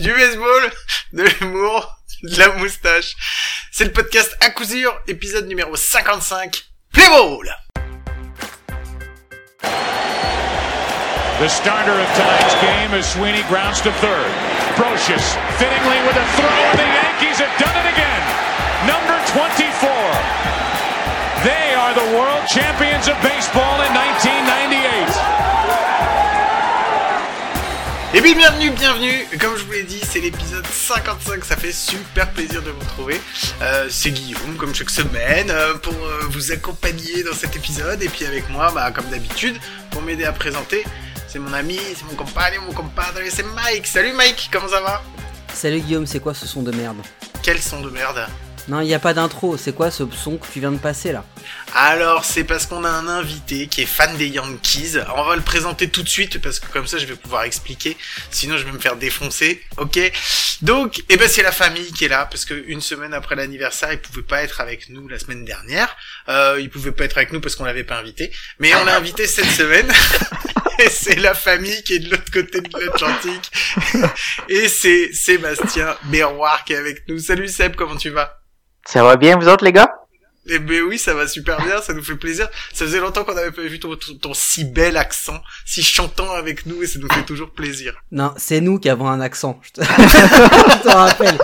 du baseball, de l'humour, de la moustache. C'est le podcast à coup sûr, épisode numéro 55, Play Ball The starter of tonight's game is Sweeney grounds to third. Brocious fittingly with a throw, and the Yankees have done it again. Number 24. They are the world champions of baseball in 1998. Et bien bienvenue, bienvenue, comme je vous l'ai dit, c'est l'épisode 55, ça fait super plaisir de vous retrouver. Euh, c'est Guillaume, comme chaque semaine, euh, pour euh, vous accompagner dans cet épisode, et puis avec moi, bah, comme d'habitude, pour m'aider à présenter, c'est mon ami, c'est mon compagnon, mon compadre, c'est Mike. Salut Mike, comment ça va? Salut Guillaume, c'est quoi ce son de merde? Quel son de merde? Non, il n'y a pas d'intro, c'est quoi ce son que tu viens de passer là? Alors, c'est parce qu'on a un invité qui est fan des Yankees. On va le présenter tout de suite parce que comme ça, je vais pouvoir expliquer. Sinon, je vais me faire défoncer. Ok? Donc, eh ben, c'est la famille qui est là parce que une semaine après l'anniversaire, il pouvait pas être avec nous la semaine dernière. Euh, il pouvait pas être avec nous parce qu'on l'avait pas invité. Mais on l'a invité cette semaine. Et c'est la famille qui est de l'autre côté de l'Atlantique. Et c'est Sébastien Berroir qui est avec nous. Salut Seb, comment tu vas? Ça va bien, vous autres, les gars? Eh ben oui, ça va super bien, ça nous fait plaisir. Ça faisait longtemps qu'on n'avait pas vu ton, ton, ton si bel accent, si chantant avec nous, et ça nous fait toujours plaisir. Non, c'est nous qui avons un accent. Je te, je te rappelle.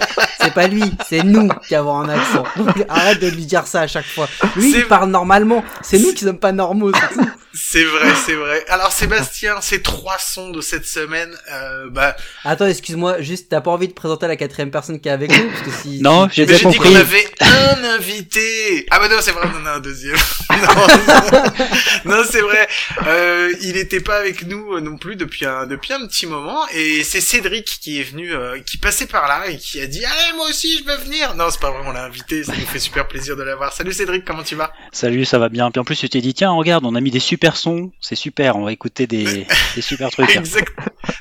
C'est pas lui, c'est nous qui avons un accent. Donc arrête de lui dire ça à chaque fois. Lui, il parle normalement. C'est nous qui sommes pas normaux. c'est vrai, c'est vrai. Alors Sébastien, ces trois sons de cette semaine, euh, bah, Attends, excuse-moi, juste, t'as pas envie de présenter la quatrième personne qui est avec nous? Parce que si, Non, j'ai mais bien j'ai dit compris. qu'on avait un invité. Ah bah non, c'est vrai, on en a un deuxième. non, non, c'est vrai. Euh, il était pas avec nous euh, non plus depuis un depuis un petit moment, et c'est Cédric qui est venu, euh, qui passait par là et qui a dit allez moi aussi je veux venir. Non, c'est pas vrai, on l'a invité, ça nous fait super plaisir de l'avoir. Salut Cédric, comment tu vas? Salut, ça va bien. Puis en plus, tu t'es dit, tiens, regarde, on a mis des super sons. C'est super, on va écouter des, des super trucs. Exact.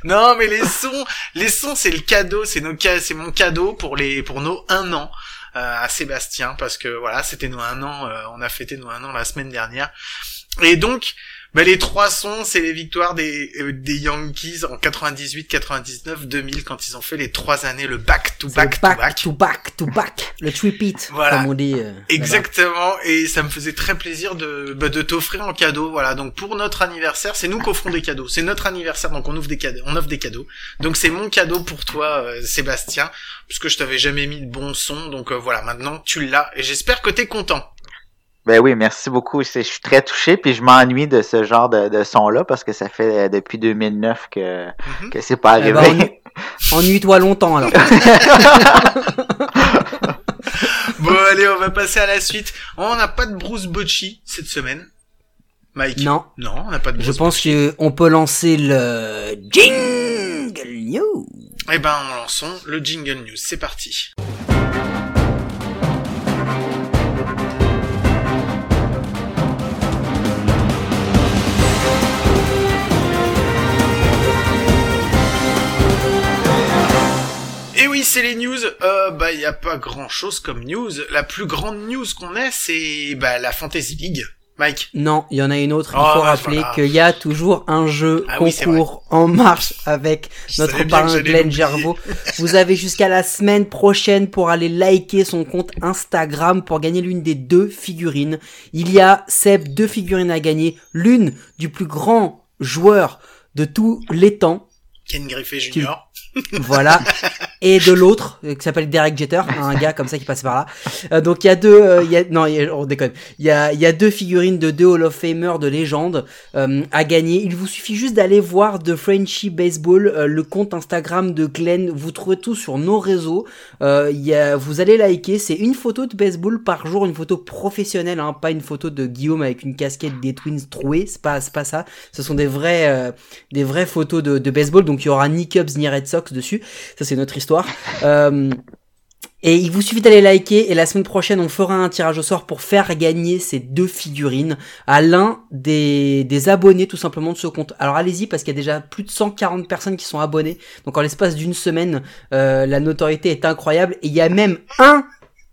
Non, mais les sons, les sons, c'est le cadeau, c'est nos, ca- c'est mon cadeau pour les, pour nos un an euh, à Sébastien, parce que voilà, c'était nos un an, euh, on a fêté nos un an la semaine dernière, et donc. Bah, les trois sons, c'est les victoires des, euh, des Yankees en 98, 99, 2000, quand ils ont fait les trois années, le back to back to back, to back, to back, le tripit, Voilà. comme on dit. euh, Exactement, et ça me faisait très plaisir de, bah, de t'offrir en cadeau, voilà. Donc pour notre anniversaire, c'est nous qui offrons des cadeaux. C'est notre anniversaire, donc on ouvre des cadeaux, on offre des cadeaux. Donc c'est mon cadeau pour toi, euh, Sébastien, puisque je t'avais jamais mis de bon son, donc euh, voilà, maintenant tu l'as, et j'espère que t'es content. Ben oui, merci beaucoup. Je suis très touché, puis je m'ennuie de ce genre de, de son-là parce que ça fait euh, depuis 2009 que, Mhm. que c'est pas Eh arrivé. ben, ennuie- Ennuie-toi longtemps alors. Bon allez, on va passer à la suite. On n'a pas de Bruce Bocci cette semaine. Mike Non. Non, on n'a pas de Je Bruce pense que on peut lancer le jingle news. Eh ben, on lançons le jingle news. C'est parti. C'est les news. Euh, bah, y a pas grand chose comme news. La plus grande news qu'on ait, c'est bah la Fantasy League. Mike. Non, il y en a une autre. Oh, il faut bah, rappeler voilà. qu'il y a toujours un jeu Ah oui, concours en marche avec Je notre parrain Glenn. Gervaux. Vous avez jusqu'à la semaine prochaine pour aller liker son compte Instagram pour gagner l'une des deux figurines. Il y a Seb deux figurines à gagner. L'une du plus grand joueur de tous les temps. Ken Griffey Jr. Voilà. Et de l'autre, euh, qui s'appelle Derek Jeter, un gars comme ça qui passe par là. Euh, donc il y a deux, euh, y a, non, on déconne. Il y a, y a deux figurines de deux Hall of Famers de légende euh, à gagner. Il vous suffit juste d'aller voir The Frenchy Baseball, euh, le compte Instagram de Glenn. Vous trouvez tout sur nos réseaux. Y a, vous allez liker. C'est une photo de baseball par jour, une photo professionnelle, hein, pas une photo de Guillaume avec une casquette des Twins trouée. C'est pas, pas ça. Ce sont des vrais, des vraies photos de, de baseball. Donc il y aura ni Cubs ni Red Sox dessus. Ça c'est notre histoire. Euh, et il vous suffit d'aller liker et la semaine prochaine on fera un tirage au sort pour faire gagner ces deux figurines à l'un des, abonnés tout simplement de ce compte. Alors allez-y parce qu'il y a déjà plus de 140 personnes qui sont abonnées. Donc en l'espace d'une semaine, euh, la notoriété est incroyable et il y a même un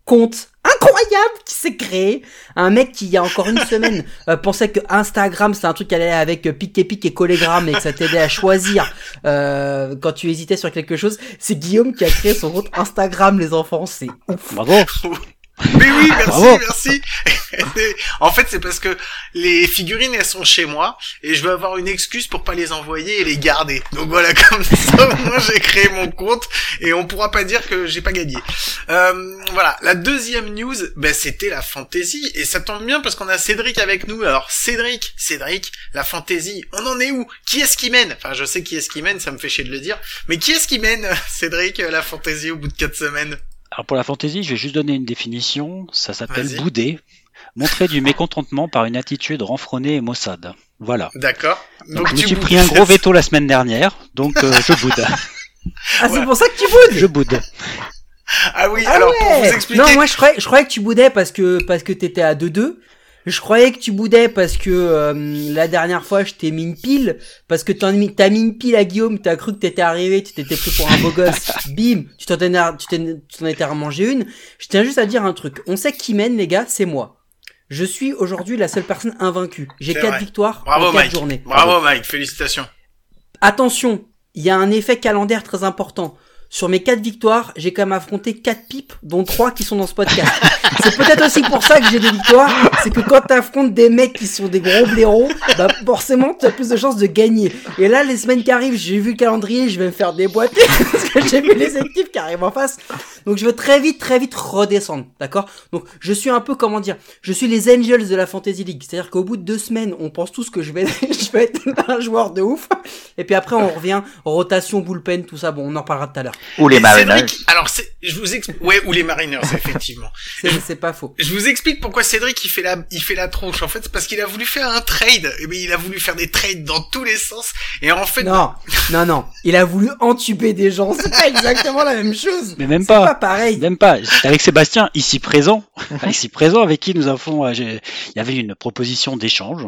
compte incroyable qui s'est créé. Un mec qui, il y a encore une semaine, euh, pensait que Instagram, c'est un truc qui allait avec euh, pic et pic et collégramme et que ça t'aidait à choisir euh, quand tu hésitais sur quelque chose. C'est Guillaume qui a créé son compte Instagram, les enfants. C'est ouf. Bravo. Mais oui, merci, Bravo. merci. en fait, c'est parce que les figurines, elles sont chez moi et je veux avoir une excuse pour pas les envoyer et les garder. Donc voilà, comme ça, moi, j'ai créé mon compte et on pourra pas dire que j'ai pas gagné. Euh, voilà, la deuxième news, ben, c'était la fantaisie et ça tombe bien parce qu'on a Cédric avec nous. Alors Cédric, Cédric, la fantaisie, on en est où? Qui est-ce qui mène? Enfin, je sais qui est-ce qui mène, ça me fait chier de le dire, mais qui est-ce qui mène, Cédric, la fantaisie au bout de quatre semaines? Alors pour la fantaisie, je vais juste donner une définition. Ça s'appelle bouder. Montrer du mécontentement par une attitude renfrognée et maussade. Voilà. D'accord. Donc, je me tu suis pris un gros veto la semaine dernière, donc euh, je boude. Ah, c'est pour ça que tu boudes Je boude. Ah oui, Ah alors pour vous expliquer. Non, moi je croyais, je croyais que tu boudais parce que parce que t'étais à 2-2. Je croyais que tu boudais parce que euh, la dernière fois je t'ai mis une pile parce que t'as mis, une pile à Guillaume, t'as cru que t'étais arrivé, tu t'étais pris pour un beau gosse, bim, tu t'en étais, remangé une. Je tiens juste à dire un truc. On sait qui mène les gars, c'est moi. Je suis aujourd'hui la seule personne invaincue. J'ai quatre vrai. victoires Bravo en quatre Mike. journées. Bravo Mike, félicitations. Attention, il y a un effet calendaire très important. Sur mes quatre victoires, j'ai quand même affronté quatre pipes, dont trois qui sont dans ce podcast. c'est peut-être aussi pour ça que j'ai des victoires, c'est que quand t'affrontes des mecs qui sont des gros blaireaux, bah forcément tu as plus de chances de gagner. Et là, les semaines qui arrivent, j'ai vu le calendrier, je vais me faire déboîter parce que j'ai vu les équipes qui arrivent en face. Donc je veux très vite, très vite redescendre, d'accord? Donc je suis un peu, comment dire, je suis les Angels de la Fantasy League. C'est-à-dire qu'au bout de deux semaines, on pense tous que je vais, je vais être un joueur de ouf. Et puis après, on revient, rotation, bullpen, tout ça. Bon, on en reparlera tout à l'heure. Ou les Mariners. Alors je vous explique, ouais, ou les Mariners, effectivement. C'est, c'est pas faux. Je vous explique pourquoi Cédric il fait la, il fait la tronche. En fait, c'est parce qu'il a voulu faire un trade. Et bien, il a voulu faire des trades dans tous les sens. Et en fait, Non, non, non. Il a voulu entuber des gens. C'est pas exactement la même chose. Mais même pas pas. pareil. Même pas. Avec Sébastien, ici présent. ici présent, avec qui nous avons. euh, Il y avait une proposition d'échange.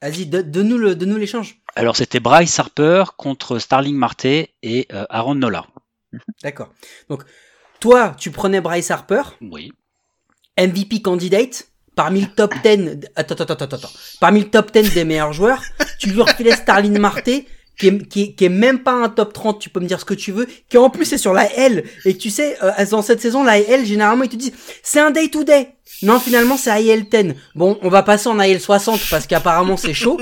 Vas-y, do- donne-nous le, donne-nous l'échange. Alors c'était Bryce Harper contre Starling Marte et euh, Aaron Nola. D'accord. Donc, toi, tu prenais Bryce Harper, Oui. MVP candidate, parmi le top 10, attends, attends, attends, attends, parmi le top 10 des meilleurs joueurs, tu lui refilais Starlin Marte, qui est, qui, même pas un top 30, tu peux me dire ce que tu veux, qui en plus est sur la L, et tu sais, euh, dans cette saison, la L, généralement, ils te disent, c'est un day to day. Non, finalement, c'est IL 10. Bon, on va passer en IL 60 parce qu'apparemment c'est chaud.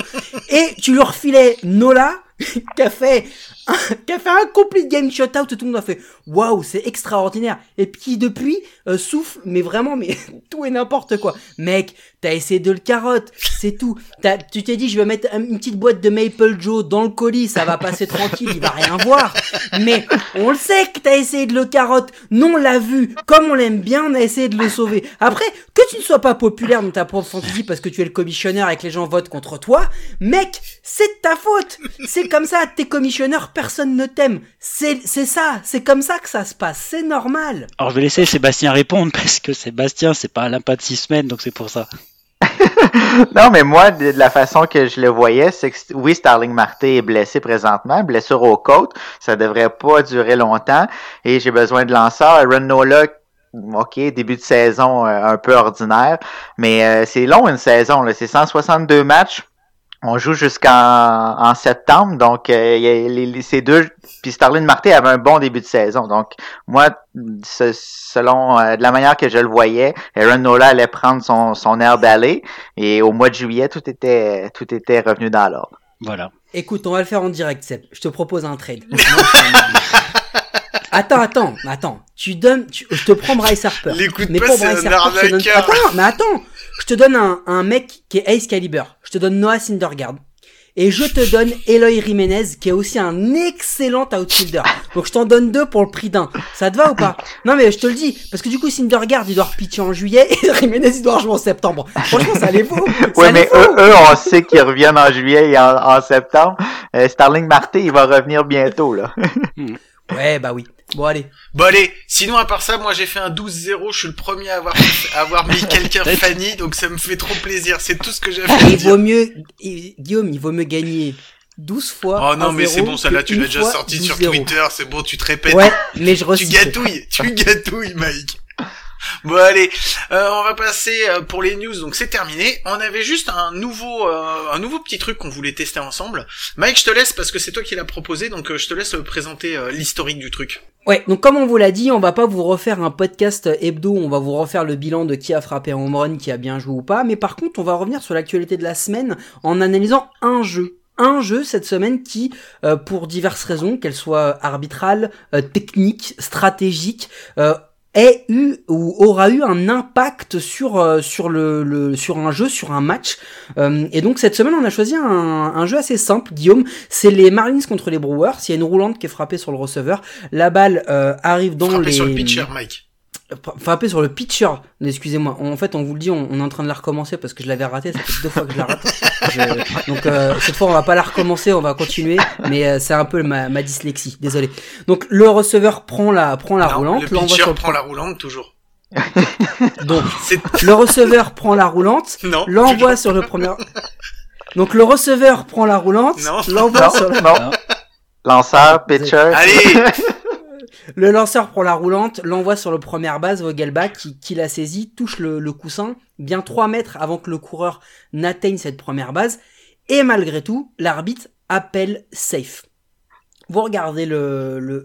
Et tu lui refilais Nola, qui a fait qui a fait un complete game shutout, tout le monde a fait waouh, c'est extraordinaire. Et puis depuis euh, souffle, mais vraiment, mais tout et n'importe quoi. Mec, t'as essayé de le carotte, c'est tout. T'as- tu t'es dit, je vais mettre un- une petite boîte de Maple Joe dans le colis, ça va passer tranquille, il va rien voir. Mais on le sait que t'as essayé de le carotte. Non, on l'a vu, comme on l'aime bien, on a essayé de le sauver. Après, que tu ne sois pas populaire dans ta propre fantasy parce que tu es le commissionneur et que les gens votent contre toi, mec, c'est de ta faute. C'est comme ça, t'es commissionneur, personne ne t'aime. C'est, c'est ça, c'est comme ça que ça se passe, c'est normal. Alors je vais laisser Sébastien répondre parce que Sébastien c'est pas l'impact de six semaines donc c'est pour ça. Non, mais moi, de, la façon que je le voyais, c'est que oui, Starling Marte est blessé présentement, blessure aux côtes, ça devrait pas durer longtemps, et j'ai besoin de lanceurs. Aaron Nola, ok, début de saison euh, un peu ordinaire, mais euh, c'est long une saison, là, c'est 162 matchs. On joue jusqu'en en septembre, donc euh, il y a les, les- ces deux. Puis Starling Marte avait un bon début de saison, donc moi, ce- selon euh, de la manière que je le voyais, Aaron Nola allait prendre son, son air d'aller. Et au mois de juillet, tout était, tout était revenu dans l'ordre. Voilà. Écoute, on va le faire en direct, Seb. Je te propose un trade. attends, attends, attends. Tu donnes, tu- je te prends Bryce Harper. Les coups de mais pour c'est Bryce un Harper, donne... Attends, mais attends. Je te donne un, un mec qui est Ace Caliber. Je te donne Noah Syndergaard. Et je te donne Eloy Jiménez, qui est aussi un excellent outfielder. Donc je t'en donne deux pour le prix d'un. Ça te va ou pas? Non mais je te le dis, parce que du coup Syndergaard il doit repitcher en juillet et Jiménez il doit jouer en septembre. Franchement ça les vaut. Les mais eux, eux, on sait qu'ils reviennent en juillet et en, en septembre. Euh, Starling Marte, il va revenir bientôt, là. Ouais bah oui. Bon allez. Bon allez, sinon à part ça, moi j'ai fait un 12-0, je suis le premier à avoir, à avoir mis quelqu'un Fanny, donc ça me fait trop plaisir, c'est tout ce que j'avais à Et il dire. vaut mieux, il- Guillaume, il vaut mieux gagner 12 fois. Oh non, mais c'est bon, ça là tu l'as déjà sorti sur 12-0. Twitter, c'est bon, tu te répètes. Ouais, mais je tu gâtouilles, tu gâtouilles, Mike. Bon allez, euh, on va passer euh, pour les news. Donc c'est terminé. On avait juste un nouveau, euh, un nouveau petit truc qu'on voulait tester ensemble. Mike, je te laisse parce que c'est toi qui l'as proposé, donc euh, je te laisse euh, présenter euh, l'historique du truc. Ouais, donc comme on vous l'a dit, on va pas vous refaire un podcast hebdo, on va vous refaire le bilan de qui a frappé en home run, qui a bien joué ou pas, mais par contre, on va revenir sur l'actualité de la semaine en analysant un jeu. Un jeu cette semaine qui, euh, pour diverses raisons, qu'elles soient arbitrales, euh, techniques, stratégiques, ait eu ou aura eu un impact sur euh, sur le, le- sur un jeu, sur un match. Euh, et donc cette semaine, on a choisi un, un jeu assez simple, Guillaume. C'est les Marlins contre les Brewers. Il y a une roulante qui est frappée sur le receveur. La balle euh, arrive dans Frappé les sur le pitcher, Mike. Frappé sur le pitcher. Excusez-moi. En fait, on vous le dit, on, on est en train de la recommencer parce que je l'avais raté. Ça fait deux fois que je la rate. Je- Donc euh, cette fois, on va pas la recommencer, on va continuer. Mais euh, c'est un peu ma, ma dyslexie. Désolé. Donc le receveur prend la prend la Non, roulante, le l'envoie pitcher sur le prend la roulante toujours. donc le receveur prend la roulante, non. l'envoie sur le premier. Donc le receveur prend la roulante, Non. l'envoie sur le... non. Lanceur, pitcher. Allez, Le lanceur prend la roulante, l'envoie sur le première base, Vogelbach, qui, qui la saisit, touche le, coussin, bien 3 mètres avant que le coureur n'atteigne cette première base, et malgré tout, l'arbitre appelle safe. Vous regardez le, le,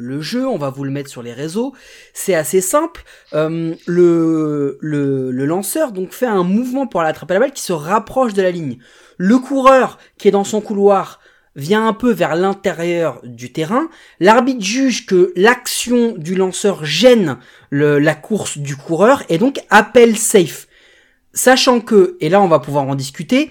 le, jeu, on va vous le mettre sur les réseaux, c'est assez simple. Euh, le, le, le lanceur donc fait un mouvement pour aller attraper la balle qui se rapproche de la ligne. Le coureur qui est dans son couloir vient un peu vers l'intérieur du terrain. L'arbitre juge que l'action du lanceur gêne la course du coureur et donc appelle safe. Sachant que, et là on va pouvoir en discuter,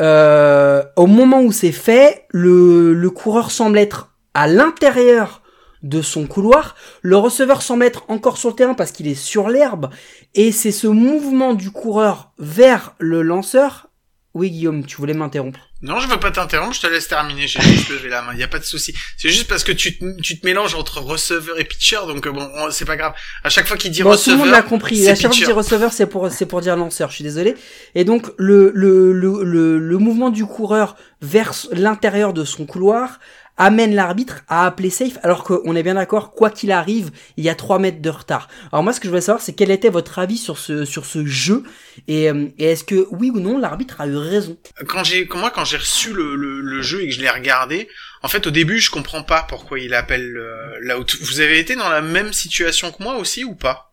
euh, au moment où c'est fait, le, le coureur semble être à l'intérieur de son couloir, le receveur semble être encore sur le terrain parce qu'il est sur l'herbe, et c'est ce mouvement du coureur vers le lanceur. Oui Guillaume, tu voulais m'interrompre. non, je veux pas t'interrompre, je te laisse terminer. J'ai juste levé la main, y a pas de souci. C'est juste parce que tu te, tu te mélanges entre receveur et pitcher, donc euh, bon, on- c'est pas grave. À chaque fois qu'il dit Bon, tout le receveur, monde l'a compris. c'est La charge pitcher. du receveur, c'est pour, c'est pour dire lanceur. Je suis désolé. Et donc, le, le, le, le, le mouvement du coureur vers l'intérieur de son couloir amène l'arbitre à appeler safe, alors qu'on est bien d'accord, quoi qu'il arrive, il y a 3 mètres de retard. Alors moi, ce que je voulais savoir, c'est quel était votre avis sur ce, sur ce jeu, et, euh, est-ce que, oui ou non, l'arbitre a eu raison? Quand j'ai moi quand j'ai reçu le, le, le jeu et que je l'ai regardé, en fait au début je comprends pas pourquoi il appelle euh, l'out. Vous avez été dans la même situation que moi aussi ou pas?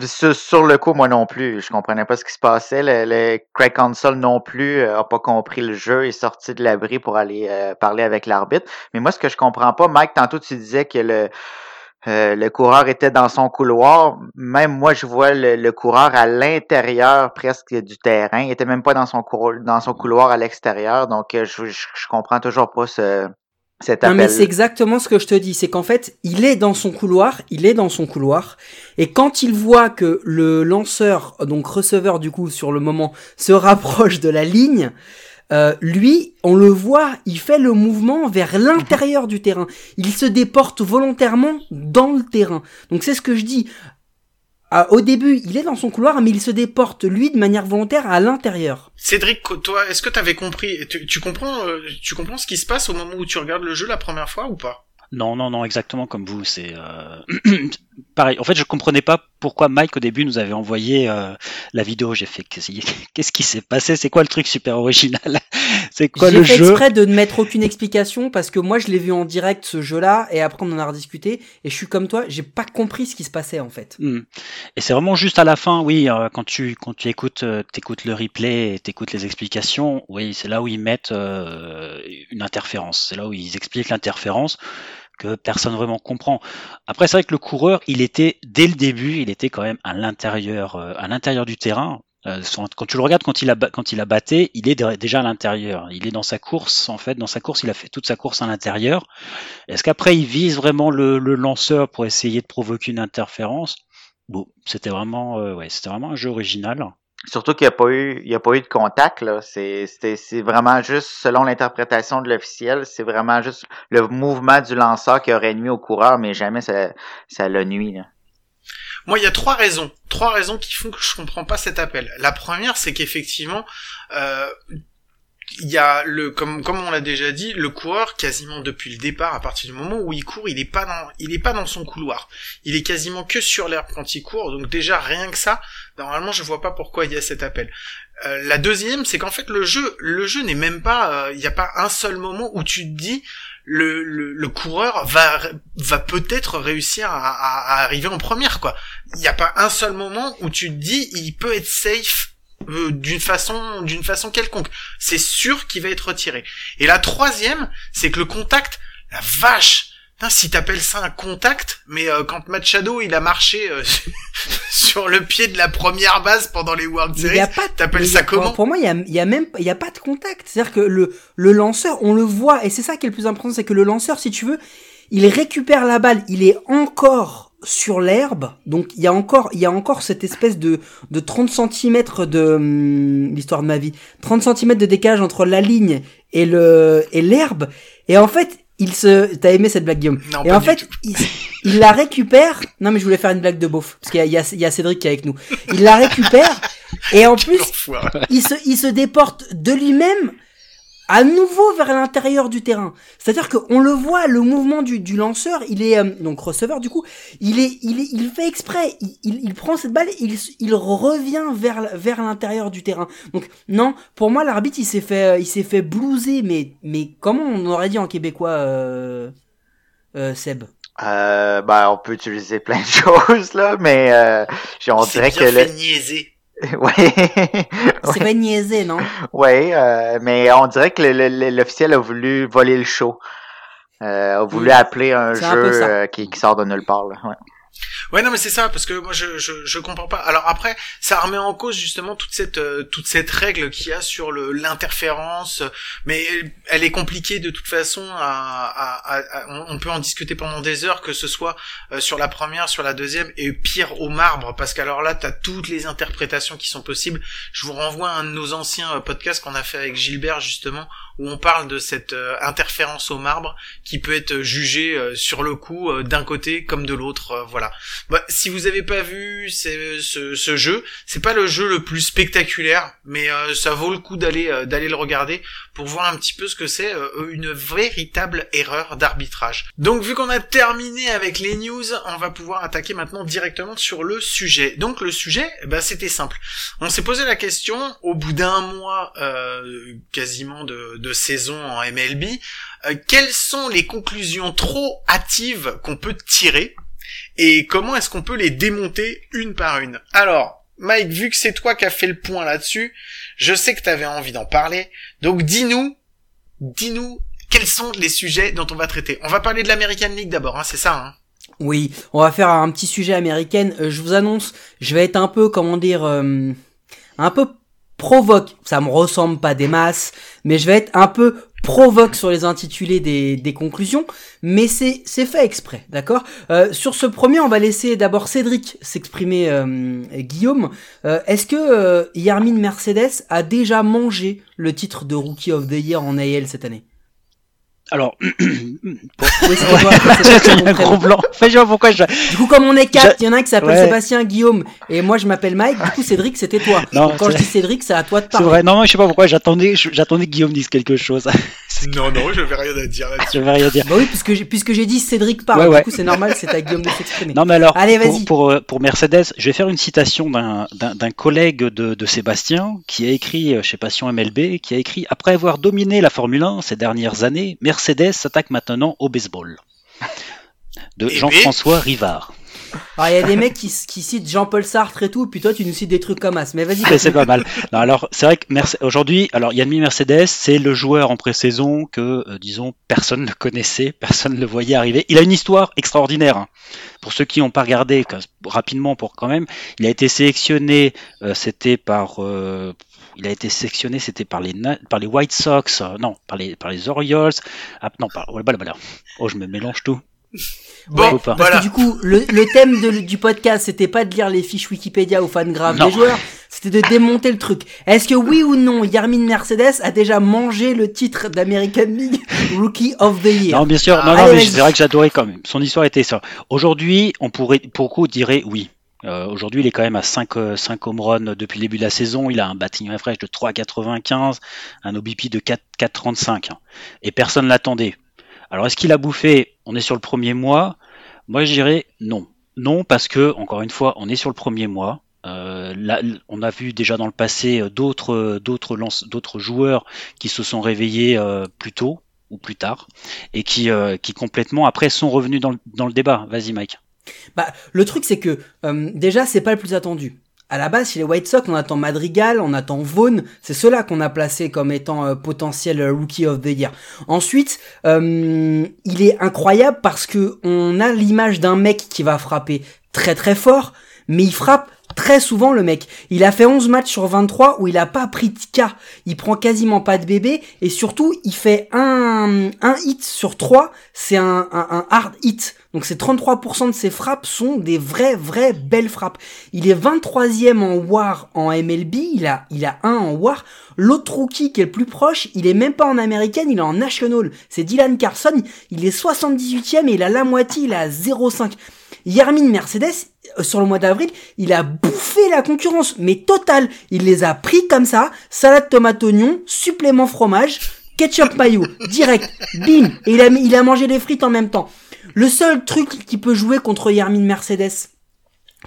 Sur, le coup, moi non plus, je comprenais pas ce qui se passait. Le, le Craig Console non plus euh, a pas compris le jeu, est sorti de l'abri pour aller euh, parler avec l'arbitre. Mais moi, ce que je comprends pas, Mike, tantôt tu disais que le euh, le coureur était dans son couloir. Même moi, je vois le, le coureur à l'intérieur presque du terrain. Il était même pas dans son couloir, dans son couloir à l'extérieur. Donc, je, je, je comprends toujours pas ce, cet Non mais c'est exactement ce que je te dis, c'est qu'en fait, il est dans son couloir, il est dans son couloir, et quand il voit que le lanceur, donc receveur du coup sur le moment, se rapproche de la ligne, euh, lui, on le voit, il fait le mouvement vers l'intérieur du terrain. Il se déporte volontairement dans le terrain. Donc c'est ce que je dis. Ah, au début, il est dans son couloir, mais il se déporte lui de manière volontaire à l'intérieur. Cédric, toi, est-ce que t'avais compris tu, tu comprends euh, tu comprends ce qui se passe au moment où tu regardes le jeu la première fois ou pas? Non, non, non, exactement comme vous. C'est euh, pareil. En fait, je comprenais pas pourquoi Mike au début nous avait envoyé euh, la vidéo. J'ai fait qu'est-ce qui s'est passé? C'est quoi le truc super original? C'est quoi J'ai le fait jeu? exprès de ne mettre aucune explication parce que moi je l'ai vu en direct ce jeu-là et après on en a rediscuté et je suis comme toi, j'ai pas compris ce qui se passait en fait. Hmm. Et c'est vraiment juste à la fin, oui, euh, quand tu quand tu écoutes euh, le replay et t'écoutes les explications, oui, c'est là où ils mettent une interférence. C'est là où ils expliquent l'interférence que personne vraiment comprend. Après, c'est vrai que le coureur, il était dès le début, il était quand même à l'intérieur, euh, à l'intérieur du terrain. Euh, quand tu le regardes, quand il a quand il a batté, il est dé- déjà à l'intérieur. Il est dans sa course, en fait, dans sa course, il a fait toute sa course à l'intérieur. Est-ce qu'après il vise vraiment le, le lanceur pour essayer de provoquer une interférence? Bon, c'était vraiment, euh, ouais, c'était vraiment un jeu original. Surtout qu'il n'y a pas eu, il y a pas eu de contact, là. C'est, c'est vraiment juste, selon l'interprétation de l'officiel, c'est vraiment juste le mouvement du lanceur qui aurait nuit au coureur, mais jamais ça, ça l'a nuit, là. Moi, il y a trois raisons, trois raisons qui font que je comprends pas cet appel. La première, c'est qu'effectivement, euh, il y a le comme comme on l'a déjà dit, le coureur quasiment depuis le départ, à partir du moment où il court, il est pas dans il est pas dans son couloir. Il est quasiment que sur l'herbe quand il court. Donc déjà rien que ça, normalement je vois pas pourquoi il y a cet appel. Euh, la deuxième, c'est qu'en fait le jeu le jeu n'est même pas, euh, il n'y a pas un seul moment où tu te dis le, le, coureur va va peut-être réussir à arriver en première quoi. Il n'y a pas un seul moment où tu te dis il peut être safe euh, d'une façon d'une façon quelconque. C'est sûr qu'il va être retiré. Et la troisième, c'est que le contact, la vache, Putain, si t'appelles ça un contact, mais euh, quand Machado il a marché euh, sur le pied de la première base pendant les World Series, a pas de- t'appelles ça comment? Pour moi, il y a, il y a même il y a pas de contact. C'est-à-dire que le, le lanceur, on le voit, et c'est ça qui est le plus important, c'est que le lanceur, si tu veux, il récupère la balle, il est encore sur l'herbe, donc il y a encore il y a encore cette espèce de de 30 cm de hum, l'histoire de ma vie, 30 cm de décalage entre la ligne et le et l'herbe, et en fait il se t'as aimé cette blague Guillaume? Non, et pas en fait il, il la récupère. Non mais je voulais faire une blague de beauf parce qu'il y a, il y y a Cédric qui est avec nous. Il la récupère et en plus il se, il se déporte de lui-même à nouveau vers l'intérieur du terrain. C'est-à-dire qu'on le voit, le mouvement du, du lanceur, il est euh, donc receveur du coup, il est, il est, il fait exprès, il, il, il prend cette balle, et il, il revient vers, vers l'intérieur du terrain. Donc non, pour moi l'arbitre il s'est fait, euh, il s'est fait blouser, mais, mais comment on aurait dit en québécois, euh, euh, Seb? Euh, ben, on peut utiliser plein de choses, là, mais euh, j'ai- on dirait que... fait Le... niaiser. ouais, C'est pas niaisé, non? Ouais euh, mais on dirait que l'officiel a voulu voler le show. Euh, a voulu appeler un jeu euh, qui, qui sort de nulle part. Là. Ouais. Ouais non mais c'est ça parce que moi je, je je comprends pas. Alors après ça remet en cause justement toute cette euh, toute cette règle qu'il y a sur le l'interférence mais elle, est compliquée de toute façon à, à, à- on- peut en discuter pendant des heures que ce soit euh, sur la première, sur la deuxième et pire au marbre parce qu'alors là tu as toutes les interprétations qui sont possibles. Je vous renvoie à un de nos anciens euh, podcasts qu'on a fait avec Gilbert justement où on parle de cette euh, interférence au marbre qui peut être jugée euh, sur le coup d'un côté comme de l'autre voilà bah, si vous avez pas vu c'est- ce, ce jeu, c'est pas le jeu le plus spectaculaire, mais euh, ça vaut le coup d'aller euh, d'aller le regarder pour voir un petit peu ce que c'est euh, une véritable erreur d'arbitrage. Donc vu qu'on a terminé avec les news, on va pouvoir attaquer maintenant directement sur le sujet. Donc le sujet, bah c'était simple. On s'est posé la question au bout d'un mois euh, quasiment de, de saison en MLB, euh, quelles sont les conclusions trop hâtives qu'on peut tirer et comment est-ce qu'on peut les démonter une par une? Alors, Mike, vu que c'est toi qui as fait le point là-dessus, je sais que tu avais envie d'en parler, donc dis-nous, dis-nous quels sont les sujets dont on va traiter. On va parler de l'American League d'abord, hein, c'est ça hein? Oui, on va faire un petit sujet américain. Euh, je vous annonce, je vais être un peu, comment dire, euh, un peu provoque. Ça me ressemble pas des masses, mais je vais être un peu provoque sur les intitulés des, conclusions, mais c'est fait exprès, d'accord? Euh, Sur ce premier, on va laisser d'abord Cédric s'exprimer, euh, Guillaume. Euh, Est-ce que euh, Yarmin Mercedes a déjà mangé le titre de Rookie of the Year en AL cette année? Alors, Oui, c'est c'est un gros blanc. Enfin, je vois pourquoi je. Du coup, comme on est quatre, Je- il y en a un qui s'appelle Ouais. Sébastien Guillaume et moi je m'appelle Mike. Du coup, Cédric, c'était toi. Non, Donc, quand je c'est- dis Cédric, c'est à toi de C'est parler. vrai. Non, je sais pas pourquoi. J'attendais, j'attendais que Guillaume dise quelque chose. Non, non, je vais rien à dire là-dessus. je vais rien dire. Bah oui, puisque j'ai, puisque j'ai dit Cédric parle. Ouais, du coup, c'est normal, c'est à Guillaume de s'exprimer. Non, mais alors, Allez, pour, vas-y. pour, euh, pour Mercedes, je vais faire une citation d'un, d'un, d'un collègue de, de Sébastien qui a écrit euh, chez Passion MLB, qui a écrit Après avoir dominé la Formule 1 ces dernières années, Mercedes s'attaque maintenant au baseball. De Eh Jean-François Rivard. Alors, il y a des mecs qui, qui citent Jean-Paul Sartre et tout, puis toi, tu nous cites des trucs comme as. Mais vas-y. C'est pas mal. Non, alors, c'est vrai que Merce- aujourd'hui, alors Yannick Mercedes, c'est le joueur en pré-saison que, euh, disons, personne ne connaissait, personne ne le voyait arriver. Il a une histoire extraordinaire. hein. Pour ceux qui n'ont pas regardé, rapidement pour quand même, il a été sélectionné, euh, c'était par, euh, il a été sélectionné, c'était par les par les White Sox, euh, non, par les par les Orioles, ah, non, par, voilà, voilà. Oh, je me mélange tout. Bon. Parce voilà. que du coup, le, le thème de- du podcast, c'était pas de lire les fiches Wikipédia ou fangraphes Non. des joueurs, c'était de démonter le truc. Est-ce que oui ou non, Yarmin Mercedes a déjà mangé le titre d'American League Rookie of the Year? Non, bien sûr. Ah, non, non, allez, mais c'est vrai que j'adorais quand même. Son histoire était ça. Aujourd'hui, on pourrait, pour beaucoup, dirait oui. Euh, aujourd'hui, il est quand même à 5, 5 home runs depuis le début de la saison. Il a un batting average de 3,95, un OBP de 4,35. Et personne l'attendait. Alors, est-ce qu'il a bouffé? On est sur le premier mois. Moi, je dirais non. Non, parce que, encore une fois, on est sur le premier mois. Euh, là, on a vu déjà dans le passé euh, d'autres d'autres d'autres joueurs qui se sont réveillés euh, plus tôt ou plus tard et qui qui complètement après sont revenus dans le, dans le débat. Vas-y Mike. Bah le truc c'est que déjà c'est pas le plus attendu. À la base, chez les White Sox, on attend Madrigal, on attend Vaughn, c'est ceux-là qu'on a placé comme étant potentiel Rookie of the Year. Ensuite, il est incroyable parce que on a l'image d'un mec qui va frapper très très fort, mais il frappe très souvent le mec. Il a fait 11 matchs sur 23 où il a pas pris de cas. Il prend quasiment pas de bébé et surtout il fait un, un hit sur 3, c'est un, un, hard hit. Donc ces 33% de ses frappes sont des vraies, vraies belles frappes. Il est 23e en WAR en MLB, il a, il a un en WAR. L'autre rookie qui est le plus proche, il est même pas en américaine, il est en national. C'est Dylan Carson, il est 78e et il a la moitié, il a 0,5. Yermin Mercedes, sur le mois d'avril, il a bouffé la concurrence, mais total. Il les a pris comme ça, salade tomate oignon, supplément fromage, ketchup mayo, direct, bim, et il a, mangé des frites en même temps. Le seul truc qui peut jouer contre Yermin Mercedes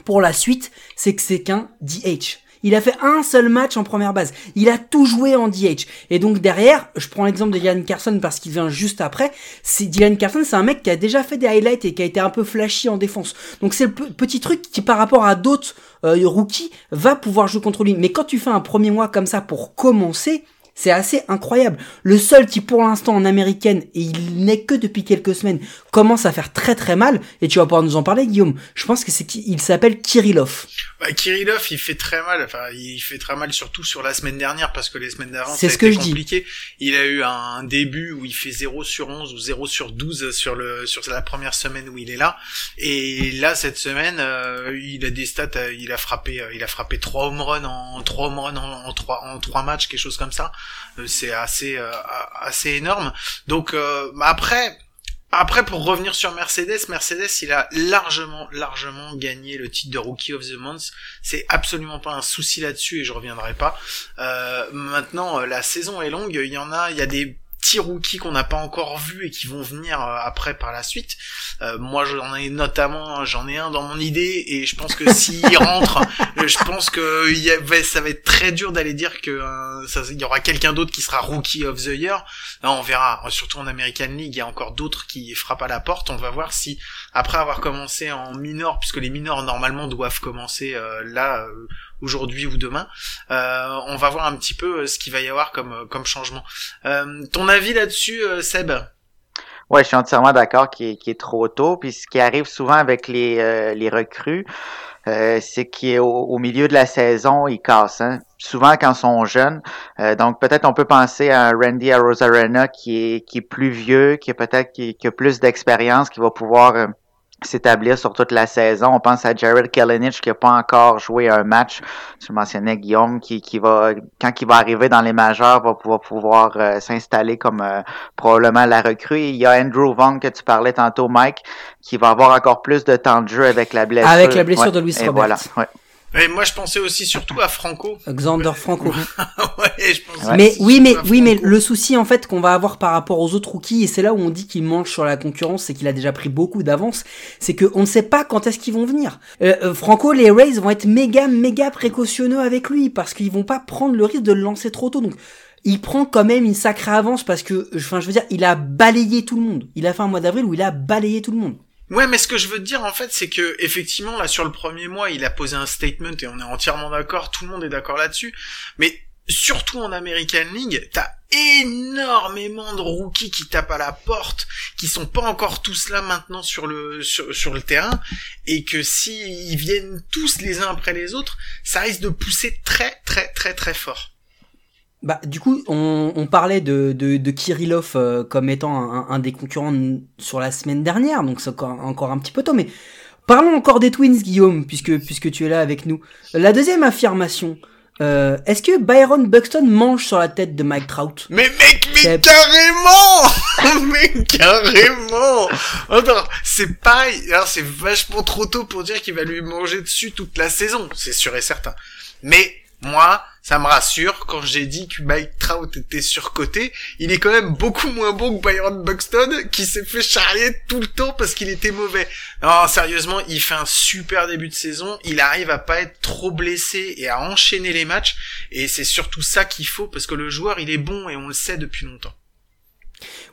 pour la suite, c'est que c'est qu'un DH. Il a fait un seul match en première base. Il a tout joué en DH. Et donc derrière, je prends l'exemple de Dylan Carson parce qu'il vient juste après. Dylan Carson, c'est un mec qui a déjà fait des highlights et qui a été un peu flashy en défense. Donc c'est le petit truc qui par rapport à d'autres euh, rookies va pouvoir jouer contre lui. Mais quand tu fais un premier mois comme ça pour commencer, c'est assez incroyable. Le seul qui pour l'instant en américaine, et il n'est que depuis quelques semaines, commence à faire très très mal, et tu vas pouvoir nous en parler Guillaume, je pense que c'est qu'il s'appelle Kirillov. Bah, Kirillov, il fait très mal, enfin il fait très mal surtout sur la semaine dernière, parce que les semaines d'avant c'est ce que je compliqué. Il a eu un début où il fait 0 sur 11 ou 0 sur 12 sur le sur la première semaine où il est là, et là cette semaine, euh, il a des stats, euh, il a frappé euh, il a frappé 3 home runs en 3 home runs en, en 3 en 3 matchs, quelque chose comme ça. C'est assez euh, assez énorme. Donc euh, après après, pour revenir sur Mercedes, Mercedes, il a largement, largement gagné le titre de Rookie of the Month. C'est absolument pas un souci là-dessus et je reviendrai pas. maintenant, la saison est longue. Il y en a, il y a des petits rookies qu'on n'a pas encore vus et qui vont venir euh, après par la suite. Euh, moi j'en ai notamment j'en ai un dans mon idée et je pense que s'il rentre, euh, je pense que y ça va être très dur d'aller dire que ça, il y aura quelqu'un d'autre qui sera rookie of the year. on verra. Surtout en American League, il y a encore d'autres qui frappent à la porte. On va voir si après avoir commencé en minor, puisque les minors normalement doivent commencer là aujourd'hui ou demain. Euh, on va voir un petit peu euh, ce qu'il va y avoir comme, euh, comme changement. ton avis là-dessus, Seb? Ouais, je suis entièrement d'accord qu'il est, est, trop tôt. Puis ce qui arrive souvent avec les, les recrues, c'est qu'au au milieu de la saison, ils cassent. Hein. Souvent quand ils sont jeunes. donc peut-être on peut penser à Randy Arozarena qui est, qui est plus vieux, qui est peut-être qui, qui, a plus d'expérience, qui va pouvoir s'établir sur toute la saison. On pense à Jared Kellenich qui n'a pas encore joué un match. Tu mentionnais Guillaume qui, qui va quand il va arriver dans les majeurs va pouvoir pouvoir euh, s'installer comme euh, probablement la recrue. il y a Andrew Vaughn que tu parlais tantôt, Mike, qui va avoir encore plus de temps de jeu avec la blessure. Avec la blessure de Luis Robert. Voilà, ouais. Et moi, je pensais aussi surtout à Franco. Xander Franco. ouais, je pense mais oui, mais oui, mais le souci en fait qu'on va avoir par rapport aux autres rookies, et c'est là où on dit qu'il mange sur la concurrence, c'est qu'il a déjà pris beaucoup d'avance, c'est que on ne sait pas quand est-ce qu'ils vont venir. Euh, euh, Franco, les Rays vont être méga, méga précautionneux avec lui parce qu'ils vont pas prendre le risque de le lancer trop tôt. Donc il prend quand même une sacrée avance parce que, enfin, je veux dire, il a balayé tout le monde. Il a fait un mois d'avril où il a balayé tout le monde. Ouais, mais ce que je veux te dire en fait, c'est que effectivement là sur le premier mois, il a posé un statement et on est entièrement d'accord, tout le monde est d'accord là-dessus. Mais surtout en American League, t'as énormément de rookies qui tapent à la porte, qui sont pas encore tous là maintenant sur le sur, le terrain, et que si ils viennent tous les uns après les autres, ça risque de pousser très très très très fort. Bah, du coup, on, on parlait de, de, de Kirillov euh, comme étant un, un, des concurrents sur la semaine dernière, donc c'est encore, encore, un petit peu tôt, mais parlons encore des Twins, Guillaume, puisque, puisque tu es là avec nous. La deuxième affirmation, euh, est-ce que Byron Buxton mange sur la tête de Mike Trout? Mais mec, mais carrément Mais carrément Attends, c'est pareil. Alors c'est vachement trop tôt pour dire qu'il va lui manger dessus toute la saison, c'est sûr et certain. Mais moi, ça me rassure quand j'ai dit que Mike Trout était surcoté. Il est quand même beaucoup moins bon que Byron Buxton qui s'est fait charrier tout le temps parce qu'il était mauvais. Non, sérieusement, il fait un super début de saison. Il arrive à pas être trop blessé et à enchaîner les matchs. Et c'est surtout ça qu'il faut parce que le joueur, il est bon et on le sait depuis longtemps.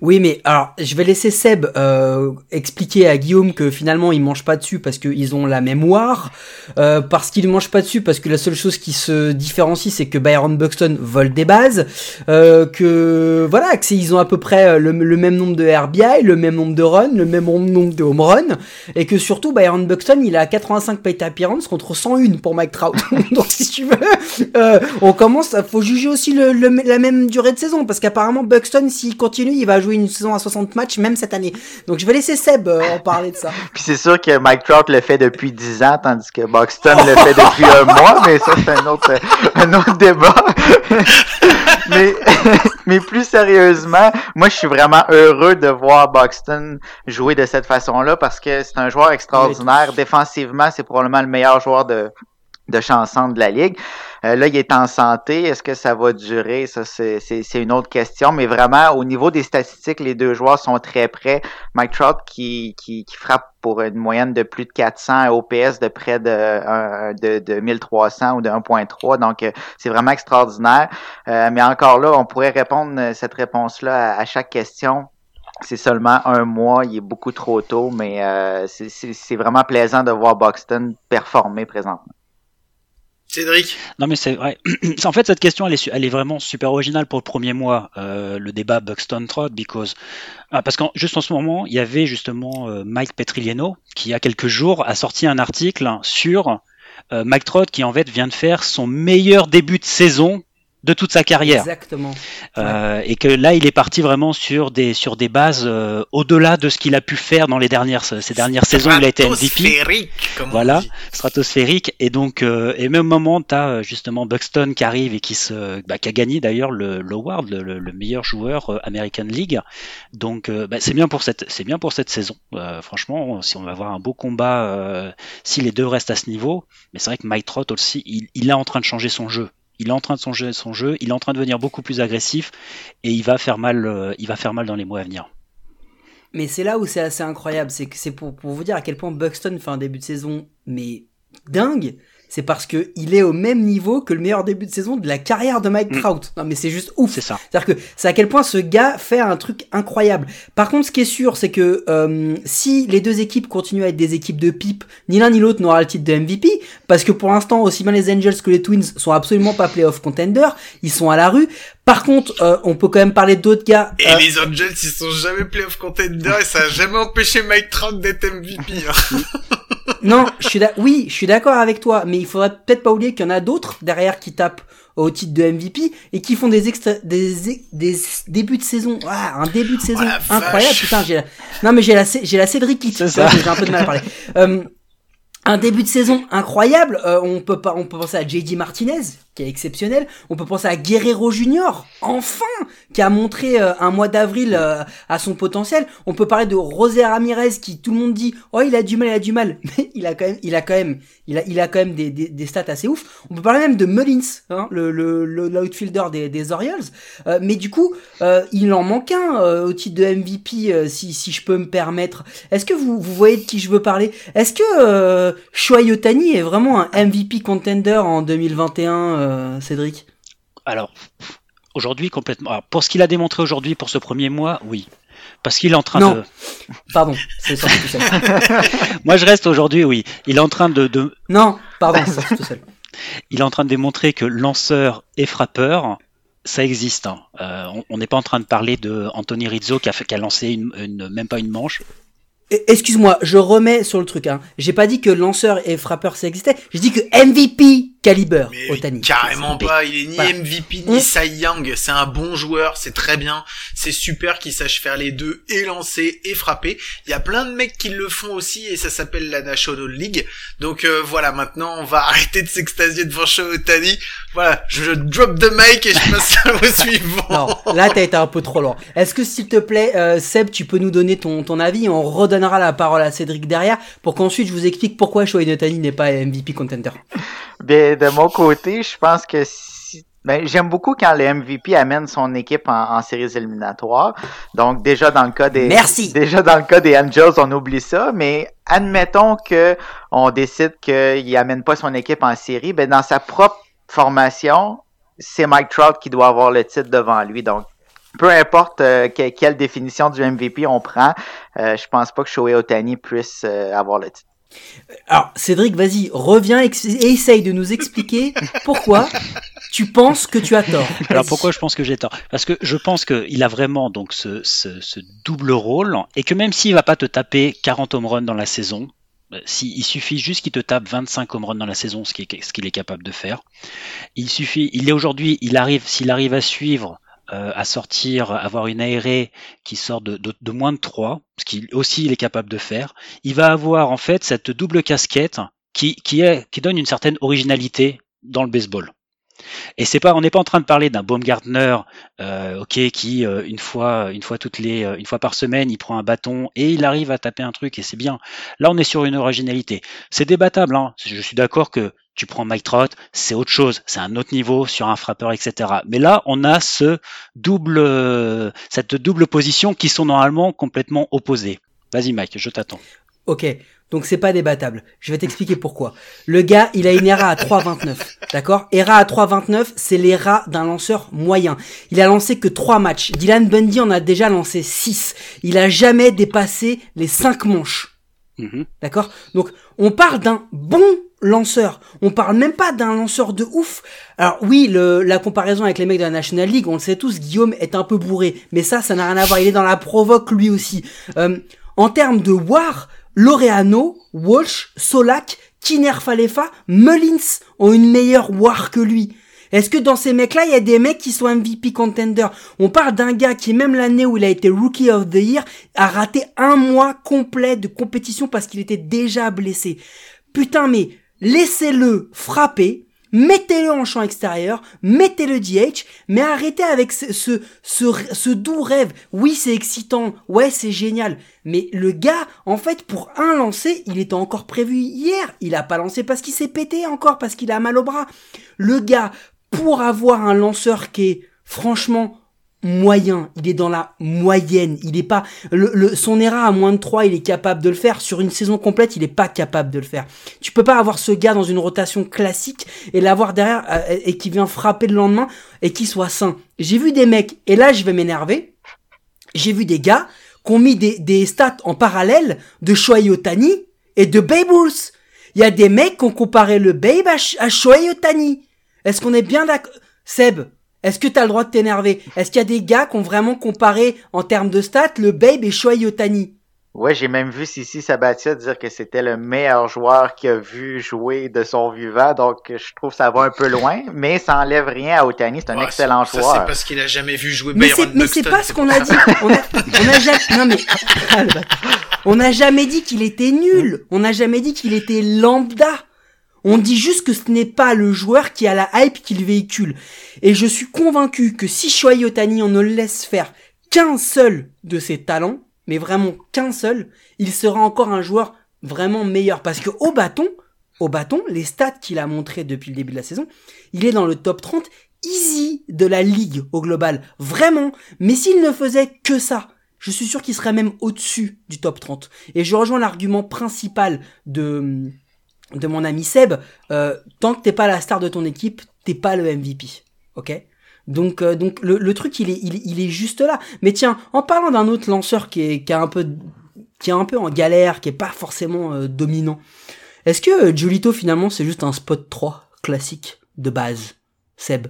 Oui, mais alors, je vais laisser Seb euh, expliquer à Guillaume que finalement ils mangent pas dessus parce qu'ils ont la mémoire, euh, parce qu'ils mangent pas dessus parce que la seule chose qui se différencie c'est que Byron Buxton vole des bases, euh, que voilà, que ils ont à peu près le, même nombre de RBI, le même nombre de runs, le même nombre de home runs, et que surtout Byron Buxton il a 85 plate appearance contre 101 pour Mike Trout. Donc si tu veux, on commence, faut juger aussi la même durée de saison parce qu'apparemment Buxton s'il continue il va jouer une saison à 60 matchs même cette année. Donc je vais laisser Seb euh, en parler de ça. Puis c'est sûr que Mike Trout le fait depuis 10 ans, tandis que Buxton le fait depuis un mois, mais ça c'est un autre, un autre débat. mais, mais plus sérieusement, moi je suis vraiment heureux de voir Buxton jouer de cette façon-là parce que c'est un joueur extraordinaire. Défensivement, c'est probablement le meilleur joueur de, de chanson de la ligue. Euh, là, il est en santé. Est-ce que ça va durer? Ça, c'est une autre question. Mais vraiment, au niveau des statistiques, les deux joueurs sont très près. Mike Trout qui, qui, qui frappe pour une moyenne de plus de 400 OPS de près de, de, de 1300 ou de 1.3. Donc, euh, c'est vraiment extraordinaire. Euh, mais encore là, on pourrait répondre euh, cette réponse-là à, à chaque question. C'est seulement un mois, il est beaucoup trop tôt, mais euh, c'est- c'est c'est vraiment plaisant de voir Buxton performer présentement. Cédric Non mais c'est vrai. en fait cette question elle est, vraiment super originale pour le premier mois, euh, le débat Buxton Trot, because ah, parce qu'en juste en ce moment il y avait justement euh, Mike Petrigliano qui il y a quelques jours a sorti un article sur euh, Mike Trout qui en fait vient de faire son meilleur début de saison de toute sa carrière. Exactement. Euh, et que là, il est parti vraiment sur des sur des bases euh, au-delà de ce qu'il a pu faire dans les dernières ces dernières saisons où il a été MVP Stratosphérique, comme Voilà. stratosphérique et donc euh, et même moment tu as justement Buxton qui arrive et qui se bah, qui a gagné d'ailleurs le l'award le, le- le meilleur joueur euh, American League donc euh, bah, c'est bien pour cette c'est bien pour cette saison Euh, franchement si on va avoir un beau combat euh, si les deux restent à ce niveau mais c'est vrai que Mike Trout aussi il, il est en train de changer son jeu il est en train de changer son jeu, il est en train de devenir beaucoup plus agressif et il va faire mal, euh, il va faire mal dans les mois à venir. Mais c'est là où c'est assez incroyable, c'est pour, pour vous dire à quel point Buxton fait un début de saison mais dingue. C'est parce que il est au même niveau que le meilleur début de saison de la carrière de Mike Mm. Trout. Non mais c'est juste ouf. C'est ça. C'est-à-dire que c'est à quel point ce gars fait un truc incroyable. Par contre, ce qui est sûr, c'est que euh, si les deux équipes continuent à être des équipes de pipe, ni l'un ni l'autre n'aura le titre de MVP, parce que pour l'instant, aussi bien les Angels que les Twins sont absolument pas playoff contenders, ils sont à la rue. Par contre, euh, on peut quand même parler d'autres gars. Et euh, les Angels, ils sont jamais playoff contender et ça a jamais empêché Mike Trout d'être MVP. hein. Non, je suis oui, je suis d'accord avec toi, mais il faudrait peut-être pas oublier qu'il y en a d'autres derrière qui tapent au titre de MVP et qui font des extra- des, des débuts de saison, ah, un début de saison Oh la incroyable. vache. Putain, j'ai la... non mais j'ai la j'ai la Cédric ça. j'ai un peu de mal à parler. Euh, un début de saison incroyable. euh, on peut pas, on peut penser à JD Martinez qui est exceptionnel. On peut penser à Guerrero Junior, enfin, qui a montré euh, un mois d'avril euh, à son potentiel. On peut parler de José Ramirez qui tout le monde dit oh il a du mal, il a du mal, mais il a quand même, il a quand même, il a, il a quand même des, des, des stats assez ouf. On peut parler même de Mullins, hein, le, le, l'outfielder des, des Orioles. Euh, mais du coup, euh, il en manque un euh, au titre de MVP, euh, si, si je peux me permettre. Est-ce que vous, vous voyez de qui je veux parler? Est-ce que euh, Shohei Ohtani est vraiment un MVP contender en 2021, euh, Cédric Alors, aujourd'hui, complètement. alors, pour ce qu'il a démontré aujourd'hui pour ce premier mois, oui. Parce qu'il est en train Non. de. Pardon, c'est sorti tout seul. Moi, je reste aujourd'hui, oui. Il est en train de, de- Non, pardon, c'est sorti tout seul. il est en train de démontrer que lanceur et frappeur, ça existe. hein. Euh, on- n'est pas en train de parler de Anthony Rizzo qui a, fait, qui a lancé une, une- même pas une manche. Excuse-moi, je remets sur le truc. Hein. J'ai pas dit que lanceur et frappeur ça existait. J'ai dit que MVP caliber, Mais Otani. carrément C'est- pas, il est ni Voilà. MVP ni Cy Young, c'est un bon joueur, c'est très bien, c'est super qu'il sache faire les deux et lancer et frapper. Il y a plein de mecs qui le font aussi et ça s'appelle la National League. Donc euh, voilà, maintenant on va arrêter de s'extasier devant Shohei Otani. Voilà, je drop the mic et je passe au suivant. Non, là t'as été un peu trop loin. Est-ce que s'il te plaît, euh, Seb, tu peux nous donner ton, ton avis et on redonnera la parole à Cédric derrière pour qu'ensuite je vous explique pourquoi Shohei Otani n'est pas MVP contender. De, de mon côté, je pense que si, ben, j'aime beaucoup quand le MVP amène son équipe en, en séries éliminatoires. Donc déjà dans le cas des Merci. déjà dans le cas des Angels, on oublie ça, mais admettons que on décide qu'il amène pas son équipe en série, ben dans sa propre formation, c'est Mike Trout qui doit avoir le titre devant lui. Donc peu importe euh, que- quelle définition du MVP on prend, euh, je pense pas que Shohei Otani puisse euh, avoir le titre. Alors Cédric, vas-y, reviens et essaye de nous expliquer pourquoi tu penses que tu as tort. Alors pourquoi je pense que j'ai tort? Parce que je pense qu'il a vraiment donc ce, double rôle et que même s'il va pas te taper 40 home runs dans la saison, euh, si, il suffit juste qu'il te tape 25 home runs dans la saison, ce qu'il est, est capable de faire. Il suffit, il est aujourd'hui, il arrive, s'il arrive à suivre, euh, à sortir, avoir une ARA qui sort de, moins de 3, ce qu'il aussi il est capable de faire, il va avoir en fait cette double casquette qui, qui donne une certaine originalité dans le baseball. Et c'est pas, on n'est pas en train de parler d'un Baumgartner, euh, qui euh, une fois, une fois toutes les, euh, une fois par semaine, il prend un bâton et il arrive à taper un truc et c'est bien. Là, on est sur une originalité. C'est débattable. Hein. Je suis d'accord que tu prends Mike Trout, c'est autre chose, c'est un autre niveau sur un frappeur, etc. Mais là, on a ce double, cette double position qui sont normalement complètement opposées. Vas-y, Mike, je t'attends. Ok, donc c'est pas débattable. Je vais t'expliquer pourquoi. Le gars, il a une ERA à 3,29. D'accord? ERA à 3,29, c'est l'ERA d'un lanceur moyen. Il a lancé que 3 matchs. Dylan Bundy en a déjà lancé 6. Il a jamais dépassé les 5 manches. Mhm. D'accord? Donc, on parle d'un bon lanceur. On parle même pas d'un lanceur de ouf. Alors oui, le, la comparaison avec les mecs de la National League, on le sait tous, Guillaume est un peu bourré. Mais ça, ça n'a rien à voir. Il est dans la provoque lui aussi. Euh, en termes de war, Laureano, Walsh, Solak, Kiner Falefa, Mullins ont une meilleure war que lui. Est-ce que dans ces mecs-là, il y a des mecs qui sont MVP contender On parle d'un gars qui, même l'année où il a été Rookie of the Year, a raté un mois complet de compétition parce qu'il était déjà blessé. Putain, mais laissez-le frapper, mettez-le en champ extérieur, mettez-le DH, mais arrêtez avec ce, ce, ce, doux rêve. Oui, c'est excitant, ouais, c'est génial, mais le gars, en fait, pour un lancer, il était encore prévu hier. Il a pas lancé parce qu'il s'est pété encore, parce qu'il a mal au bras. Le gars, pour avoir un lanceur qui est, franchement, moyen, il est dans la moyenne, il est pas son ERA à moins de 3, il est capable de le faire sur une saison complète, il est pas capable de le faire. Tu peux pas avoir ce gars dans une rotation classique et l'avoir derrière euh, et qui vient frapper le lendemain et qui soit sain. J'ai vu des mecs et là je vais m'énerver. J'ai vu des gars qui ont mis des, des stats en parallèle de Shohei Otani et de Babe. Il y a des mecs qui ont comparé le Babe à, à Shohei Otani. Est-ce qu'on est bien d'accord? Seb, est-ce que t'as le droit de t'énerver? Est-ce qu'il y a des gars qui ont vraiment comparé en termes de stats le Babe et Shohei Otani Ouais, j'ai même vu Sissi Sabatia dire que c'était le meilleur joueur qu'il a vu jouer de son vivant, donc je trouve que ça va un peu loin, mais ça enlève rien à Otani, c'est un Ouais, excellent ça, joueur. c'est parce qu'il a jamais vu jouer Mais c'est pas ce qu'on a dit. On a, on a jamais non mais on n'a jamais dit qu'il était nul. On n'a jamais dit qu'il était lambda. On dit juste que ce n'est pas le joueur qui a la hype qu'il véhicule. Et je suis convaincu que si Shohei Otani on ne laisse faire qu'un seul de ses talents, mais vraiment qu'un seul, il sera encore un joueur vraiment meilleur. Parce que au bâton, au bâton, les stats qu'il a montré depuis le début de la saison, il est dans le top 30 easy de la ligue au global. Vraiment. Mais s'il ne faisait que ça, je suis sûr qu'il serait même au-dessus du top 30. Et je rejoins l'argument principal de, de mon ami Seb. Euh, tant que t'es pas la star de ton équipe, t'es pas le MVP. Ok? Donc, euh, donc le, truc, il est, il, est juste là. Mais tiens, en parlant d'un autre lanceur qui est, qui est un peu, qui est un peu en galère, qui est pas forcément euh, dominant. Est-ce que Giolito finalement c'est juste un spot 3 classique de base, Seb?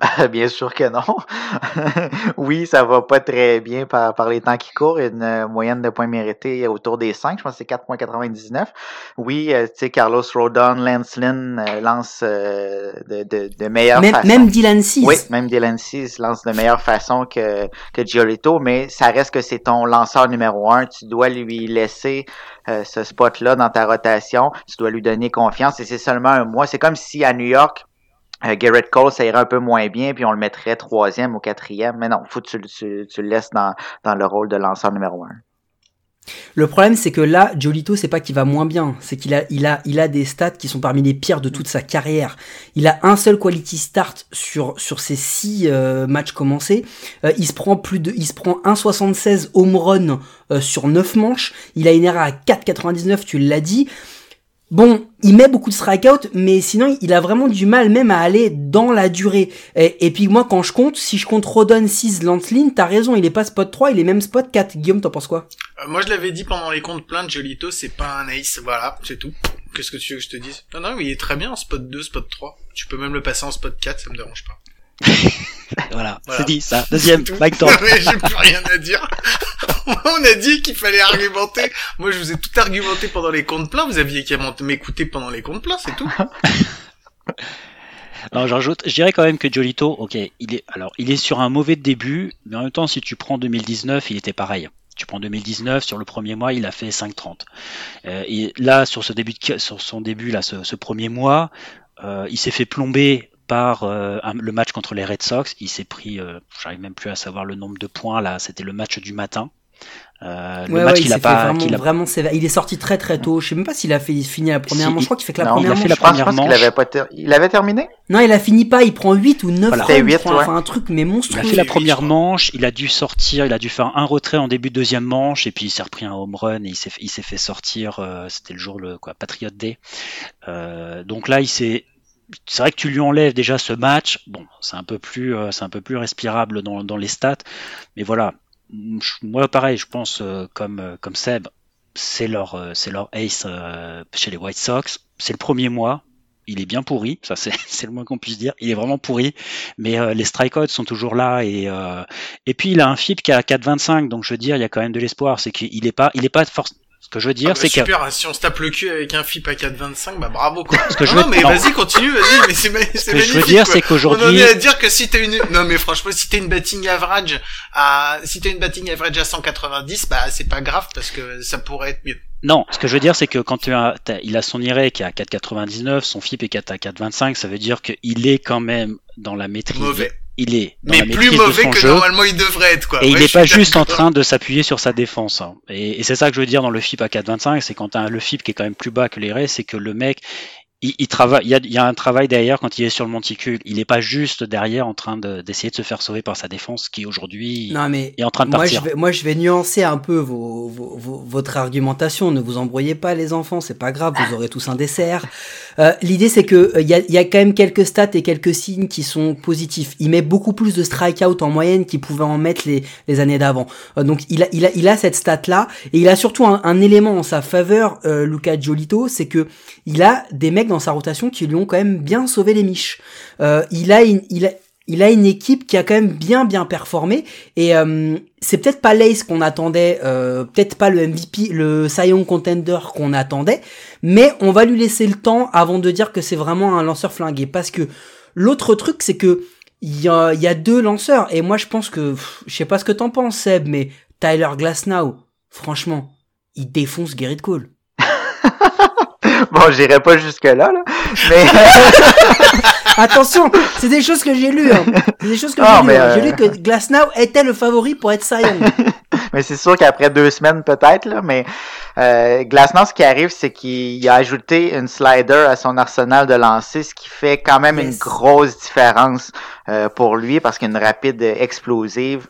Bien sûr que non. oui, ça va pas très bien par, par les temps qui courent. Une euh, moyenne de points mérités autour des 5, je pense que c'est 4.99. Oui, euh, tu sais, Carlos Rodon, Lance Lynn euh, lance de, de, de meilleure même, façon. Même Dylan 6. Oui, même Dylan 6 lance de meilleure façon que, que Giolito, mais ça reste que c'est ton lanceur numéro un. Tu dois lui laisser ce spot-là dans ta rotation. Tu dois lui donner confiance et c'est seulement un mois. C'est comme si à New York, euh, Garrett Cole, ça irait un peu moins bien, puis on le mettrait troisième ou quatrième. Mais non, faut que tu, tu, tu le laisses dans, dans le rôle de lanceur numéro un. Le problème, c'est que là, Jolito, c'est pas qu'il va moins bien, c'est qu'il a, il a, il a des stats qui sont parmi les pires de toute sa carrière. Il a un seul quality start sur sur ses six euh, matchs commencés. Euh, il se prend plus de, il se prend 1,76 home run euh, sur 9 manches. Il a une ERA à 4,99, tu l'as dit. Bon, il met beaucoup de strikeout, mais sinon il a vraiment du mal même à aller dans la durée. Et, puis moi quand je compte, si je compte Rodon 6, Lancelin, t'as raison, il est pas spot 3, il est même spot 4. Guillaume, t'en penses quoi? Euh, Moi je l'avais dit pendant les comptes pleins de Jolito, c'est pas un ace, voilà, c'est tout. Qu'est-ce que tu veux que je te dise? Non, non, il est très bien en spot 2, spot 3. Tu peux même le passer en spot 4, ça me dérange pas. voilà, c'est dit ça. Deuxième, Mike Thorpe. j'ai plus rien à dire. On a dit qu'il fallait argumenter. Moi, je vous ai tout argumenté pendant les comptes pleins. Vous aviez qu'à m'écouter pendant les comptes pleins, c'est tout. Alors j'ajoute, je dirais quand même que Jolito, ok, il est alors il est sur un mauvais début, mais en même temps si tu prends 2019, il était pareil. Tu prends 2019 sur le premier mois, il a fait 5,30. Euh, et là sur ce début de, sur son début là, ce, ce premier mois, euh, il s'est fait plomber par euh, le match contre les Red Sox. Il s'est pris, euh, j'arrive même plus à savoir le nombre de points là. C'était le match du matin. Euh, le match qu'il a pas, vraiment, a... vraiment sévère. Il est sorti très très tôt. Je sais même pas s'il a fait fini la première manche. Je crois qu'il fait que la première il a fait manche. La première manche. Il avait, pas ter... il avait terminé? Non, il a fini pas. Il prend 8 ou 9 voilà. runs, 8, ouais. enfin un truc mais monstrueux. Il a fait la première manche. Il a dû sortir. Il a dû faire un retrait en début de deuxième manche et puis il s'est repris un home run et il s'est il s'est fait sortir. Euh, C'était le jour le quoi Patriot Day. Euh, donc là, il s'est c'est vrai que tu lui enlèves déjà ce match. Bon, c'est un peu plus, euh, c'est un peu plus respirable dans, dans, les stats, mais voilà. Moi, pareil, je pense euh, comme euh, comme Seb, c'est leur c'est leur ace chez les White Sox. C'est le premier mois. Il est bien pourri, ça c'est le moins qu'on puisse dire. Il est vraiment pourri, mais les strikeouts sont toujours là et et puis il a un FIP qui a 4,25, donc je veux dire il y a quand même de l'espoir. C'est qu'il est pas il est pas ce que je veux dire, ah bah c'est que super. Si on se tape le cul avec un FIP à 4,25, bah bravo quoi. Ce que je veux... non, mais vas-y, continue, vas-y. Mais c'est magnifique. Ce que je veux dire, c'est qu'aujourd'hui, on en est à dire que si t'as une, non mais franchement, si t'as une batting average à, si t'as une batting average à 190, bah c'est pas grave parce que ça pourrait être mieux. Non, ce que je veux dire, c'est que quand tu as, il a son IRA qui est à 4,99, son FIP est à 4,25, ça veut dire qu'il est quand même dans la maîtrise. Mauvais il est dans mais la plus mauvais que jeu, normalement il devrait être quoi. Et il n'est pas juste en train de s'appuyer sur sa défense. Hein. Et, et c'est ça que je veux dire dans le FIP à 4,25, c'est quand tu as le FIP qui est quand même plus bas que les restes, c'est que le mec il, il, travaille, il y, a, il y, a, un travail derrière quand il est sur le monticule. Il n'est pas juste derrière en train d'essayer de, de, se faire sauver par sa défense qui aujourd'hui est en train de moi partir. Je vais, moi, je vais nuancer un peu vos, vos, vos, votre argumentation. Ne vous embrouillez pas, les enfants, c'est pas grave, vous aurez tous un dessert. Euh, L'idée, c'est que il euh, y, a, y, a, quand même quelques stats et quelques signes qui sont positifs. Il met beaucoup plus de strikeout en moyenne qu'il pouvait en mettre les, les années d'avant. Euh, donc, il a, il, a, il a cette stat-là et il a surtout un, un élément en sa faveur, euh, Luca Giolito, c'est que il a des mecs dans sa rotation qui lui ont quand même bien sauvé les miches. Euh, il a une, il a, il a une équipe qui a quand même bien bien performé et euh, c'est peut-être pas l'Ace qu'on attendait, euh, peut-être pas le MVP, le Cy Contender qu'on attendait, mais on va lui laisser le temps avant de dire que c'est vraiment un lanceur flingué parce que l'autre truc c'est que il y a, y a deux lanceurs et moi je pense que je sais pas ce que t'en penses Seb mais Tyler Glasnow franchement il défonce Gerrit Cole. bon, j'irai pas jusque-là, là. Mais. Attention, c'est des choses que j'ai lues. Hein. C'est des choses que j'ai lues. Hein. J'ai lu que Glasnow était le favori pour être Cy mais c'est sûr qu'après deux semaines, peut-être, là. Mais euh, Glasnow, ce qui arrive, c'est qu'il a ajouté une slider à son arsenal de lancer, ce qui fait quand même yes. une grosse différence euh, pour lui parce qu'une rapide explosive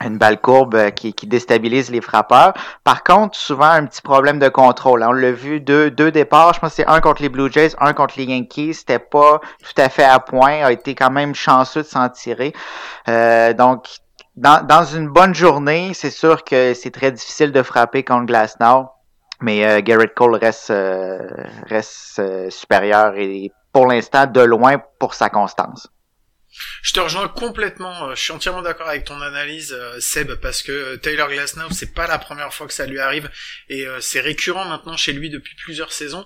une balle courbe euh, qui, déstabilise les frappeurs. Par contre, souvent un petit problème de contrôle. On l'a vu deux, deux départs, je pense que c'est un contre les Blue Jays, un contre les Yankees. C'était pas tout à fait à point, a été quand même chanceux de s'en tirer. Euh, donc, dans, dans une bonne journée, c'est sûr que c'est très difficile de frapper contre Glasnow. Mais euh, Garrett Cole reste, euh, reste supérieur et pour l'instant de loin pour sa constance. Je te rejoins complètement. euh, Je suis entièrement d'accord avec ton analyse, euh, Seb, parce que euh, Taylor Glasnow, c'est pas la première fois que ça lui arrive, et c'est récurrent maintenant chez lui depuis plusieurs saisons.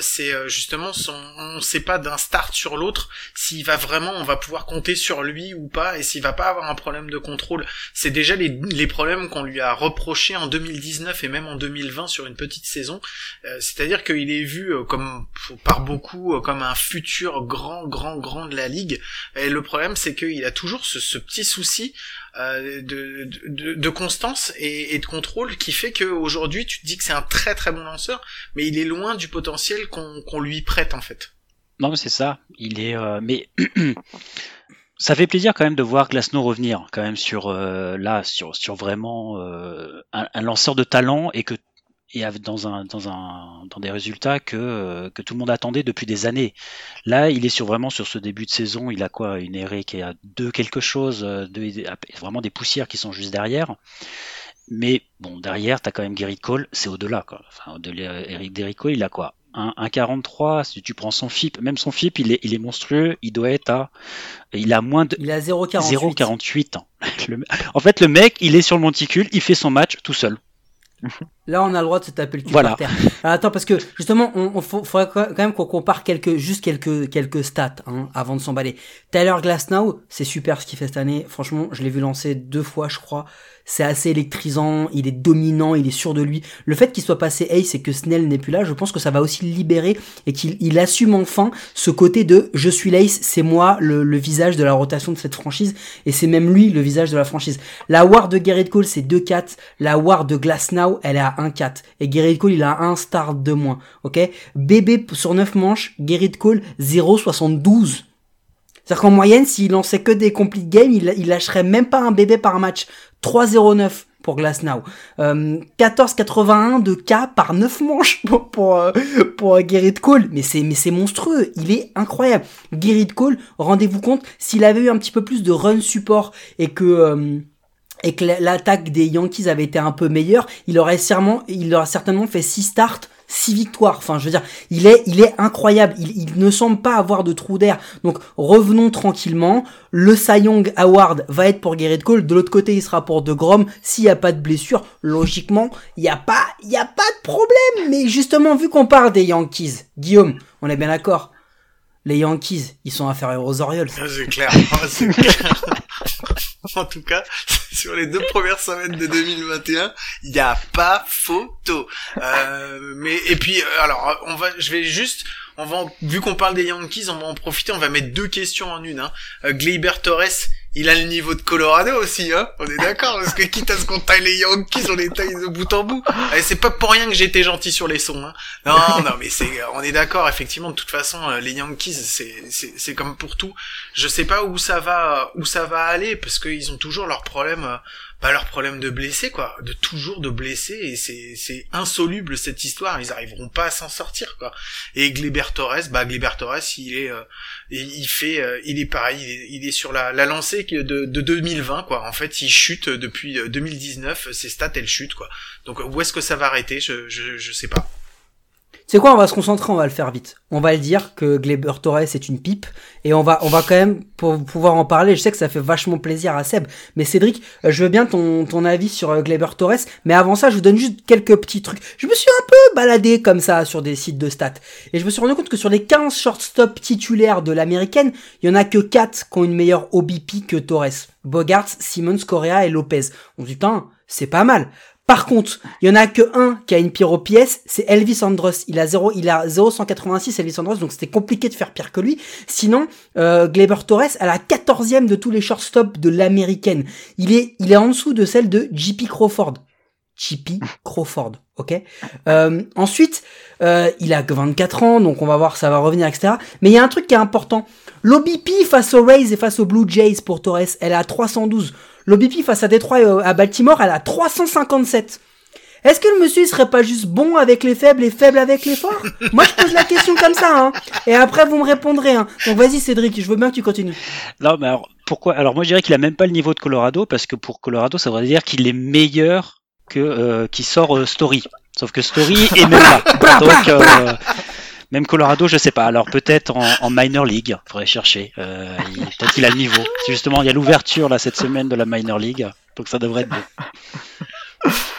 C'est justement son, on sait pas d'un start sur l'autre s'il va vraiment, on va pouvoir compter sur lui ou pas, et s'il va pas avoir un problème de contrôle. C'est déjà les, les problèmes qu'on lui a reprochés en 2019 et même en 2020 sur une petite saison. C'est-à-dire qu'il est vu comme par beaucoup comme un futur grand, grand, grand de la ligue. Le problème, c'est qu'il a toujours ce, petit souci euh, de, constance et, de contrôle qui fait qu'aujourd'hui, tu te dis que c'est un très très bon lanceur, mais il est loin du potentiel qu'on lui prête en fait. Non, mais c'est ça. Il est, euh, mais ça fait plaisir quand même de voir Glasnow revenir quand même sur euh, là, sur vraiment un, un lanceur de talent et que et dans un dans un dans des résultats que euh, que tout le monde attendait depuis des années. Là, il est sur vraiment sur ce début de saison. Il a quoi? Une errée qui est à deux quelque chose, euh, deux, vraiment des poussières qui sont juste derrière. Mais bon, derrière, t'as quand même Gary Cole, c'est au-delà. Quoi. Enfin, au-delà, Eric Gary Cole, il a quoi? Un, un 43, si tu prends son FIP, même son FIP, il est, il est monstrueux, il doit être à, il a moins de Il a 0,48. 0,48 ans. Le- en fait, le mec, il est sur le monticule, il fait son match tout seul. Là, on a le droit de se taper le cul Voilà. par terre. Alors, attends, parce que justement, on, on faut- faudrait quand même qu'on compare quelques, juste quelques, quelques stats hein, avant de s'emballer. Tyler Glasnow, c'est super ce qu'il fait cette année. Franchement, je l'ai vu lancer deux fois, je crois. C'est assez électrisant, il est dominant, il est sûr de lui. Le fait qu'il soit passé ace et que Snell n'est plus là, je pense que ça va aussi le libérer et qu'il il assume enfin ce côté de je suis l'ace, c'est moi le, le visage de la rotation de cette franchise et c'est même lui le visage de la franchise. La war de Garrett Cole c'est 2-4, la war de Glasnow elle est à 1-4 et Garrett Cole il a un start de moins, ok? Bébé sur 9 manches, Garrett Cole 0,72. C'est-à-dire qu'en moyenne, s'il lançait que des complete games, il, il lâcherait même pas un bébé par match. 3,09 pour Glasnow. Euh, 14,81 de K par 9 manches pour, pour, euh, pour euh, Gerrit Cole. Mais c'est, mais c'est monstrueux. Il est incroyable. Gerrit Cole, rendez-vous compte, s'il avait eu un petit peu plus de run support et que, euh, et que la- l'attaque des Yankees avait été un peu meilleure, il aurait certainement fait 6 starts, 6 victoires. Enfin, je veux dire, il est, incroyable. Il, ne semble pas avoir de trou d'air. Donc, revenons tranquillement. Le Cy Young Award va être pour Gerrit Cole. De l'autre côté, il sera pour De Grom. S'il n'y a pas de blessure, logiquement, il n'y a pas, de problème. Mais justement, vu qu'on parle des Yankees, Guillaume, on est bien d'accord. Les Yankees, ils sont inférieurs aux Orioles. C'est clair. en tout cas, sur les deux premières semaines de 2021, il n'y a pas photo. Euh, mais et puis euh, alors on va, je vais juste, on va vu qu'on parle des Yankees, on va en profiter. On va mettre deux questions en une. Hein. Euh, Torres, il a le niveau de Colorado aussi, hein. On est d'accord parce que quitte à ce qu'on taille les Yankees, on les taille de bout en bout. Et c'est pas pour rien que j'étais gentil sur les sons. Hein. Non, non, mais c'est, on est d'accord. Effectivement, de toute façon, euh, les Yankees, c'est, c'est, c'est comme pour tout. Je sais pas où ça va, où ça va aller parce qu'ils ont toujours leurs problèmes, euh, bah leurs problèmes de blessés quoi, de toujours de blessés et c'est, c'est insoluble cette histoire. Ils arriveront pas à s'en sortir quoi. Et Gleber Torres, bah Gleber Torres, il est, euh, il fait, euh, il est pareil, il est, il est sur la, la lancée de, de 2020 quoi. En fait, il chute depuis euh, 2019, ses stats elles chutent quoi. Donc où est-ce que ça va arrêter? Je, je, je sais pas. C'est quoi On va se concentrer, on va le faire vite. On va le dire que Gleber Torres est une pipe et on va on va quand même pour pouvoir en parler. Je sais que ça fait vachement plaisir à Seb, mais Cédric, euh, je veux bien ton ton avis sur euh, Gleber Torres, mais avant ça, je vous donne juste quelques petits trucs. Je me suis un peu baladé comme ça sur des sites de stats et je me suis rendu compte que sur les 15 shortstop titulaires de l'américaine, il y en a que 4 qui ont une meilleure OBP que Torres. Bogarts, Simmons, Correa et Lopez. On dit putain, c'est pas mal. Par contre, il y en a que un qui a une pire OPS, c'est Elvis Andrus. Il a 0, il a 0,186 Elvis Andrus, donc c'était compliqué de faire pire que lui. Sinon, euh, Gleyber Torres a la 14e de tous les shortstops de l'américaine. Il est, il est en dessous de celle de JP Crawford. JP Crawford, ok. Euh, ensuite, euh, il a que 24 ans, donc on va voir, ça va revenir, etc. Mais il y a un truc qui est important. L'OBP face aux Rays et face aux Blue Jays pour Torres, elle à 312. L'OBP face à Détroit et à Baltimore, elle à 357. Est-ce que le monsieur il serait pas juste bon avec les faibles et faible avec les forts? Moi je pose la question comme ça, hein. Et après vous me répondrez, hein. Donc vas-y Cédric, je veux bien que tu continues. Non, mais alors, pourquoi? Alors, moi, je dirais qu'il a même pas le niveau de Colorado, parce que pour Colorado, ça voudrait dire qu'il est meilleur que euh, qui sort euh, Story. Sauf que Story est même là. Donc, euh, Même Colorado, je sais pas. Alors peut-être en, minor league, faudrait chercher. Euh, peut-être qu'il a le niveau. Justement, il y a l'ouverture là cette semaine de la minor league, donc ça devrait être bon.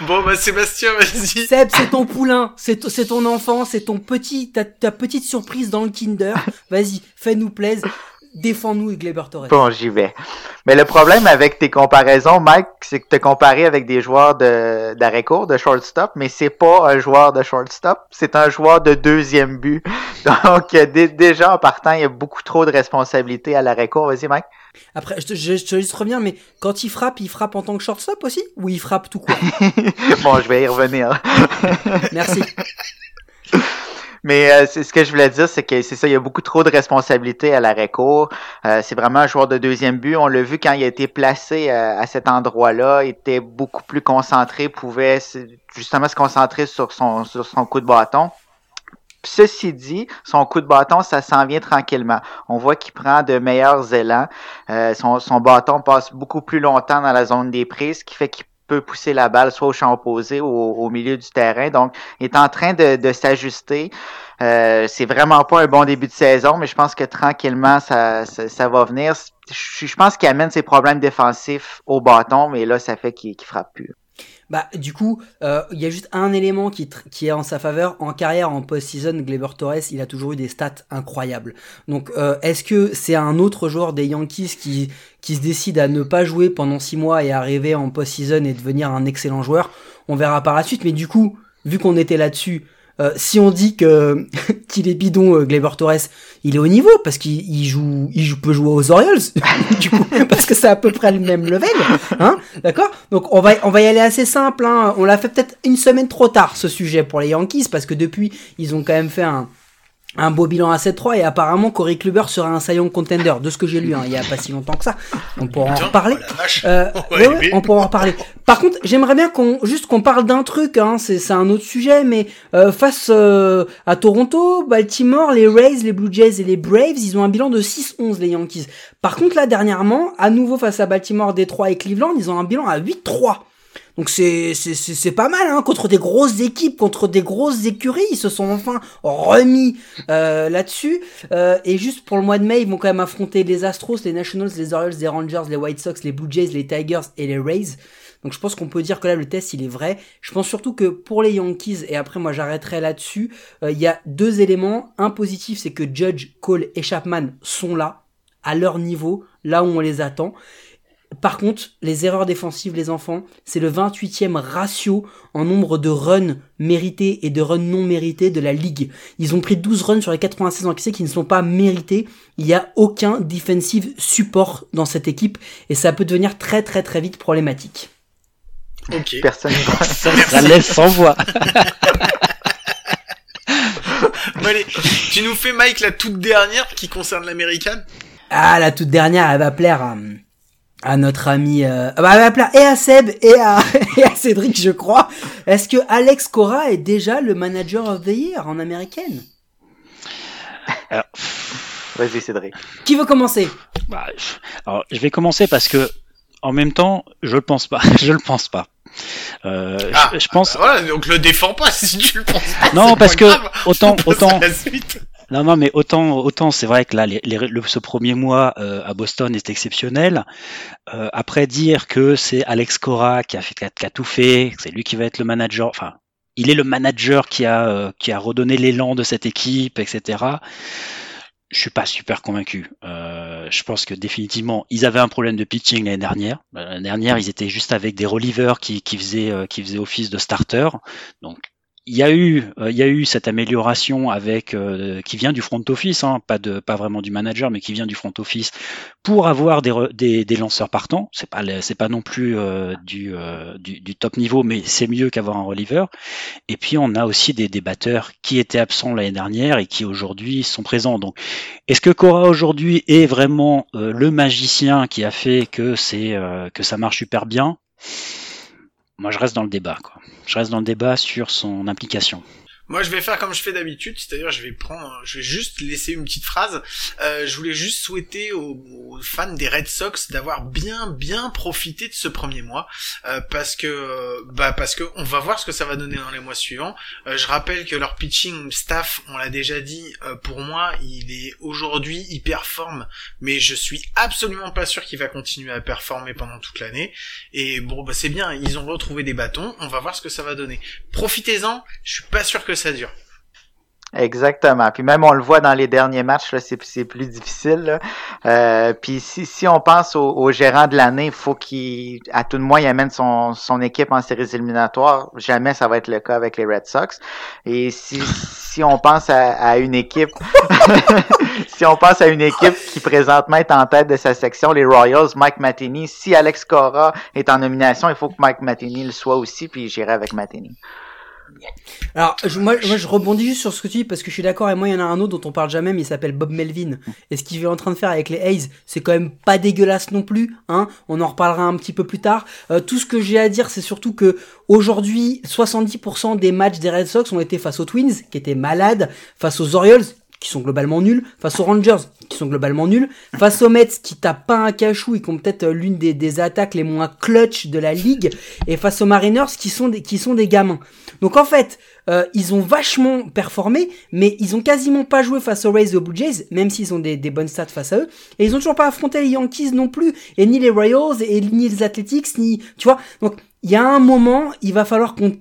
Bon bah Sébastien, vas-y. Seb, c'est ton poulain, c'est ton enfant, c'est ton petit ta, ta petite surprise dans le Kinder. Vas-y, fais-nous plaisir. Défends-nous Gleber Torres. Bon, j'y vais. Mais le problème avec tes comparaisons, Mike, c'est que tu comparé avec des joueurs de, d'arrêt court, de shortstop, mais c'est pas un joueur de shortstop, c'est un joueur de deuxième but. Donc, déjà, en partant, il y a beaucoup trop de responsabilités à l'arrêt court. Vas-y, Mike. Après, je te, je, te juste reviens, mais quand il frappe, il frappe en tant que shortstop aussi? Ou il frappe tout court? Bon, je vais y revenir. Merci. Mais euh, ce que je voulais dire, c'est que c'est ça, il y a beaucoup trop de responsabilités à l'arrêt court. Euh, c'est vraiment un joueur de deuxième but. On l'a vu quand il a été placé euh, à cet endroit-là, il était beaucoup plus concentré, pouvait justement se concentrer sur son, coup de bâton. Ceci dit, son coup de bâton, ça s'en vient tranquillement. On voit qu'il prend de meilleurs élans. son, son bâton passe beaucoup plus longtemps dans la zone des prises, ce qui fait qu'il peut pousser la balle soit au champ opposé ou au, milieu du terrain. Donc, il est en train de, s'ajuster. Euh, c'est vraiment pas un bon début de saison, mais je pense que tranquillement, ça, ça, va venir. Je, pense qu'il amène ses problèmes défensifs au bâton, mais là, ça fait qu'il frappe plus. Bah, du coup, euh, il y a juste un élément qui, qui est en sa faveur. En carrière, en post-season, Gleber Torres, il a toujours eu des stats incroyables. Donc, euh, est-ce que c'est un autre joueur des Yankees qui, qui se décide à ne pas jouer pendant six mois et arriver en post-season et devenir un excellent joueur? On verra par la suite. Mais du coup, vu qu'on était là-dessus, euh, si on dit que qu'il est bidon, euh, Gleyber Torres, il est au niveau parce qu'il joue, il peut jouer aux Orioles, du coup, parce que c'est à peu près le même level, hein, d'accord? Donc on va on va y aller assez simple. Hein. On l'a fait peut-être une semaine trop tard ce sujet pour les Yankees parce que depuis ils ont quand même fait un un beau bilan à 7-3 et apparemment Corey Kluber sera un saillon contender de ce que j'ai lu hein, il y a pas si longtemps que ça. On pourra en reparler. oh, euh, on pourra en reparler. Par contre j'aimerais bien qu'on juste qu'on parle d'un truc hein, c'est un autre sujet mais euh, face euh, à Toronto Baltimore les Rays les Blue Jays et les Braves ils ont un bilan de 6-11 les Yankees. Par contre là dernièrement à nouveau face à Baltimore Détroit et Cleveland ils ont un bilan à 8-3 donc c'est pas mal hein, contre des grosses équipes, contre des grosses écuries, ils se sont enfin remis euh, là-dessus. Euh, et juste pour le mois de mai, ils vont quand même affronter les Astros, les Nationals, les Orioles, les Rangers, les White Sox, les Blue Jays, les Tigers et les Rays. Donc je pense qu'on peut dire que là le test il est vrai. Je pense surtout que pour les Yankees, et après moi j'arrêterai là-dessus, euh, il y a deux éléments. Un positif c'est que Judge, Cole et Chapman sont là, à leur niveau, là où on les attend. Par contre, les erreurs défensives, les enfants, c'est le 28e ratio en nombre de runs mérités et de runs non mérités de la ligue. Ils ont pris 12 runs sur les 96 encaissés qui ne sont pas mérités. Il n'y a aucun defensive support dans cette équipe et ça peut devenir très très très vite problématique. Ok. Personne ça, ça laisse sans voix. allez, tu nous fais Mike la toute dernière qui concerne l'américaine? Ah, la toute dernière, elle va plaire à à notre ami euh, bah, et à Seb et à, et à Cédric je crois. Est-ce que Alex Cora est déjà le manager of the year en américaine? Vas-y Cédric. Qui veut commencer? Bah, alors, je vais commencer parce que en même temps je le pense pas. Je le pense pas. Euh, ah, je, pense bah voilà, donc le défends pas si tu le penses pas, non parce que autant autant non, non, mais autant, autant c'est vrai que là, les, le, ce premier mois euh, à Boston est exceptionnel. Euh, après dire que c'est Alex Cora qui a, fait, qui a, tout fait, c'est lui qui va être le manager, enfin, il est le manager qui a, euh, qui a redonné l'élan de cette équipe, etc. Je suis pas super convaincu. Euh, je pense que définitivement, ils avaient un problème de pitching l'année dernière. L'année dernière, ils étaient juste avec des relievers qui, qui faisaient, qui faisaient office de starter. Donc, il y a eu, euh, il y a eu cette amélioration avec euh, qui vient du front office, hein, pas de, pas vraiment du manager, mais qui vient du front office pour avoir des, des, des lanceurs partants. C'est pas, c'est pas non plus euh, du, du, du, top niveau, mais c'est mieux qu'avoir un reliever. Et puis on a aussi des, des batteurs qui étaient absents l'année dernière et qui aujourd'hui sont présents. Donc, est-ce que Cora aujourd'hui est vraiment le magicien qui a fait que c'est que ça marche super bien? Moi, je reste dans le débat. Quoi. Je reste dans le débat sur son implication. Moi, je vais faire comme je fais d'habitude, c'est-à-dire je vais prendre, je vais juste laisser une petite phrase. Euh, je voulais juste souhaiter aux, aux fans des Red Sox d'avoir bien, bien profité de ce premier mois, euh, parce que, bah, parce que on va voir ce que ça va donner dans les mois suivants. Euh, je rappelle que leur pitching staff, on l'a déjà dit, euh, pour moi, il est aujourd'hui, il performe, mais je suis absolument pas sûr qu'il va continuer à performer pendant toute l'année. Et bon, bah c'est bien, ils ont retrouvé des bâtons. On va voir ce que ça va donner. Profitez-en. Je suis pas sûr que ça dure. Exactement. Puis même on le voit dans les derniers matchs, c'est, plus difficile. Euh, puis si, on pense au, gérant de l'année, il faut qu'il, à tout de moins, il amène son, équipe en séries éliminatoires. Jamais ça va être le cas avec les Red Sox. Et si, on pense à, à une équipe, si on pense à une équipe qui présentement est en tête de sa section, les Royals, Mike Matheny, si Alex Cora est en nomination, il faut que Mike Matheny le soit aussi, puis j'irai avec Matheny. Alors, moi, je rebondis juste sur ce que tu dis parce que je suis d'accord. Et moi, il y en a un autre dont on parle jamais, mais il s'appelle Bob Melvin. Et ce qu'il est en train de faire avec les Hayes, c'est quand même pas dégueulasse non plus. Hein on en reparlera un petit peu plus tard. Euh, tout ce que j'ai à dire, c'est surtout que aujourd'hui, 70% des matchs des Red Sox ont été face aux Twins, qui étaient malades, face aux Orioles, qui sont globalement nuls, face aux Rangers, qui sont globalement nuls, face aux Mets, qui tapent pas un cachou et qui ont peut-être euh, l'une des, des attaques les moins clutch de la ligue, et face aux Mariners, qui sont des, qui sont des gamins. Donc en fait, euh, ils ont vachement performé, mais ils ont quasiment pas joué face aux Rays et aux Blue Jays, même s'ils ont des, des bonnes stats face à eux. Et ils ont toujours pas affronté les Yankees non plus, et ni les Royals, et ni les Athletics, ni, tu vois. Donc, il y a un moment, il va falloir qu'on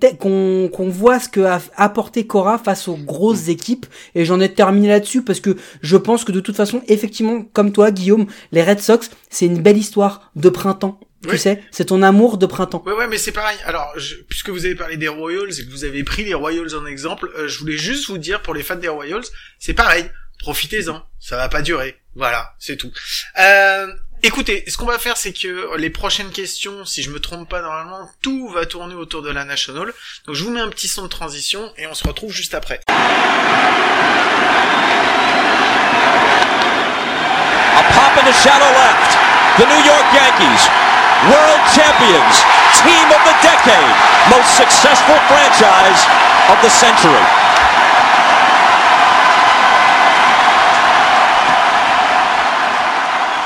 qu'on voit ce que a apporté Cora face aux grosses équipes. Et j'en ai terminé là-dessus parce que je pense que de toute façon, effectivement, comme toi, Guillaume, les Red Sox, c'est une belle histoire de printemps. Tu Oui. sais, c'est ton amour de printemps. Ouais, ouais, mais c'est pareil. Alors, je- puisque vous avez parlé des Royals et que vous avez pris les Royals en exemple, euh, je voulais juste vous dire pour les fans des Royals, c'est pareil. Profitez-en. Ça va pas durer. Voilà, c'est tout. Euh, écoutez, ce qu'on va faire, c'est que les prochaines questions, si je me trompe pas normalement, tout va tourner autour de la National. Donc, je vous mets un petit son de transition et on se retrouve juste après.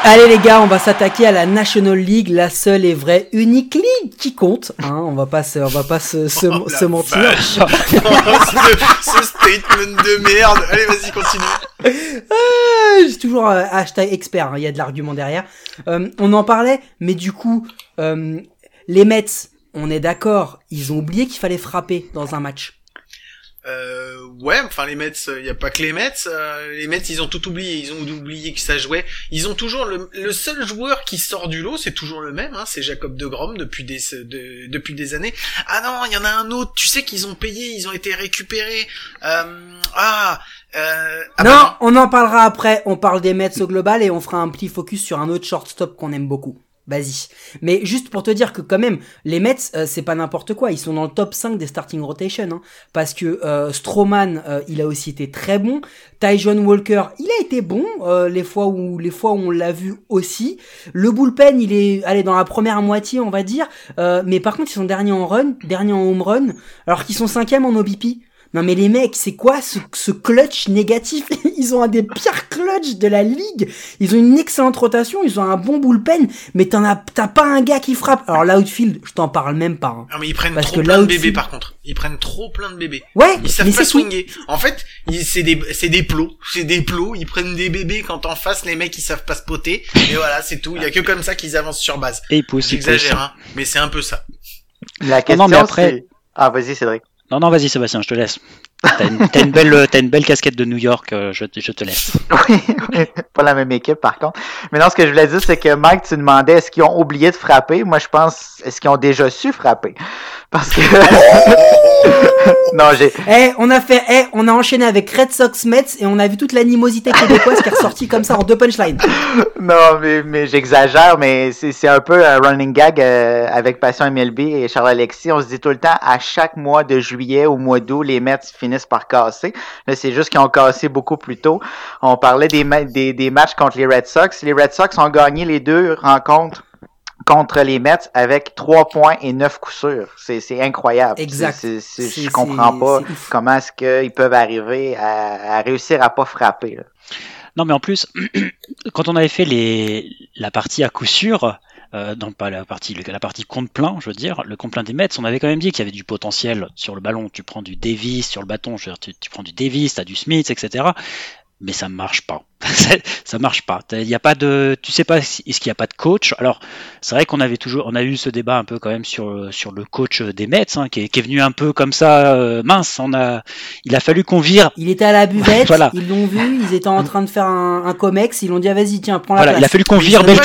Allez les gars, on va s'attaquer à la National League, la seule et vraie unique ligue qui compte. Hein, on va pas se, on va pas se, se, Oh, se mentir. ce, ce statement de merde. Allez, vas-y, continue. Ah, J'ai toujours euh, hashtag expert, hein, il y a de l'argument derrière. Euh, on en parlait, mais du coup, euh, les Mets, on est d'accord, ils ont oublié qu'il fallait frapper dans un match. Euh, ouais, enfin les Mets, il y a pas que les Mets. euh, les Mets, ils ont tout oublié. Ils ont oublié que ça jouait. Ils ont toujours le, le seul joueur qui sort du lot, c'est toujours le même. Hein, c'est Jacob de Grom depuis des de- depuis des années. Ah non, il y en a un autre. Tu sais qu'ils ont payé, ils ont été récupérés. Euh, ah. Euh, ah non, bah on en parlera après. On parle des Mets au global et on fera un petit focus sur un autre shortstop qu'on aime beaucoup. Vas-y. Mais juste pour te dire que quand même, les Mets, euh, c'est pas n'importe quoi. Ils sont dans le top 5 des starting rotation. Hein, parce que euh, euh, il a aussi été très bon. Tyjon Walker, il a été bon euh, les fois où les fois où on l'a vu aussi. Le bullpen, il est allé dans la première moitié, on va dire. Mais par contre, ils sont derniers en run, derniers en home run, alors qu'ils sont cinquièmes en OBP. Non mais les mecs, c'est quoi ce, ce clutch négatif? Ils ont un des pires clutch de la ligue. Ils ont une excellente rotation, ils ont un bon bullpen, mais t'en as, t'as pas un gars qui frappe. Alors l'outfield, je t'en parle même pas. hein. non, mais ils prennent Parce trop que plein de bébés par contre. Ils prennent trop plein de bébés. Ouais, Ils savent mais pas tout. swinguer. En fait, ils- c'est des, c'est des plots. C'est des plots. Ils prennent des bébés quand en face les mecs ils savent pas spotter. Et voilà, c'est tout. Il y a que comme ça qu'ils avancent sur base. Et il pousse, il pousse. J'exagère, hein. Mais c'est un peu ça. La question, non, mais après- c'est... Ah, vas-y, Cédric. Non, non, vas-y Sébastien, je te laisse. T'as une, belle, une belle casquette de New York, euh, je, te- je te laisse. Oui, pas la même équipe par contre. Mais non, ce que je voulais dire, c'est que Mike, tu demandais est-ce qu'ils ont oublié de frapper? Moi, je pense, est-ce qu'ils ont déjà su frapper? Parce que... non, j'ai... Eh, on a fait, eh, on a enchaîné avec Red Sox Mets et on a vu toute l'animosité québécoise qui est ressortie comme ça en deux punchlines. Non, mais, mais j'exagère, mais c'est c'est un peu un running gag euh, avec Passion MLB et Charles Alexis. On se dit tout le temps, à chaque mois de juillet au mois d'août, les Mets finissent par casser. Là, c'est juste qu'ils ont cassé beaucoup plus tôt. On parlait des, ma- des, des matchs contre les Red Sox. Les Red Sox ont gagné les deux rencontres contre les Mets avec 3 points et 9 coups sûrs. C'est incroyable. Exact. C'est- je comprends pas comment est-ce qu'ils peuvent arriver à, à réussir à pas frapper. là. Non, mais en plus, quand on avait fait les, la partie à coup sûr, euh, non pas la partie, la partie compte plein, je veux dire, le compte plein des Mets, on avait quand même dit qu'il y avait du potentiel sur le ballon. Tu prends du Davis sur le bâton, je veux dire, tu, tu prends du Davis, t'as du Smith, etc. Mais ça marche pas. ça, marche pas. Il y a pas de, tu sais pas si- est-ce qu'il n'y a pas de coach? Alors c'est vrai qu'on avait toujours, on a eu ce débat un peu quand même sur sur le coach des Mets, hein, qui, est, qui est venu un peu comme ça euh, mince. On a, il a fallu qu'on vire Il était à la buvette, Voilà. ils l'ont vu, ils étaient en train de faire un, un comex, ils l'ont dit ah, vas-y tiens prends la Voilà, il a fallu qu'on vire ils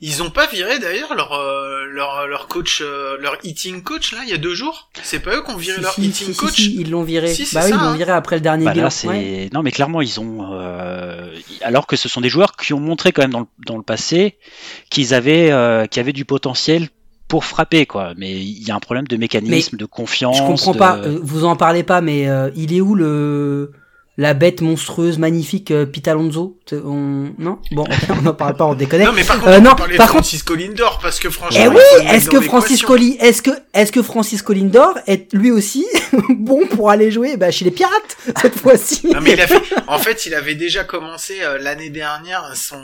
Ils ont pas viré d'ailleurs leur, euh, leur leur coach, euh, leur eating coach là, il y a deux jours? C'est pas eux qui ont viré Si, leur si, eating si, coach? si, ils l'ont viré. Bah oui, ça, ils l'ont hein. viré après le dernier Bah là, ouais. non, mais clairement, ils ont euh, alors que ce sont des joueurs qui ont montré quand même dans le, dans le passé qu'ils avaient euh, qui avaient du potentiel pour frapper quoi. Mais il y a un problème de mécanisme, de confiance. Je comprends de- pas, euh, vous en parlez pas, mais euh, il est où le la bête monstrueuse, magnifique euh, T- on... Non? Bon, on en parle pas, on déconne. Non mais par contre, Euh, on non, peut parler par de contre- Francisco Lindor parce que franchement. Eh oui, est-ce que. Francisco est-ce que est-ce que Francisco Lindor est lui aussi bon pour aller jouer bah, chez les pirates cette fois-ci? Non mais il a fait. En fait, il avait déjà commencé euh, l'année dernière. Son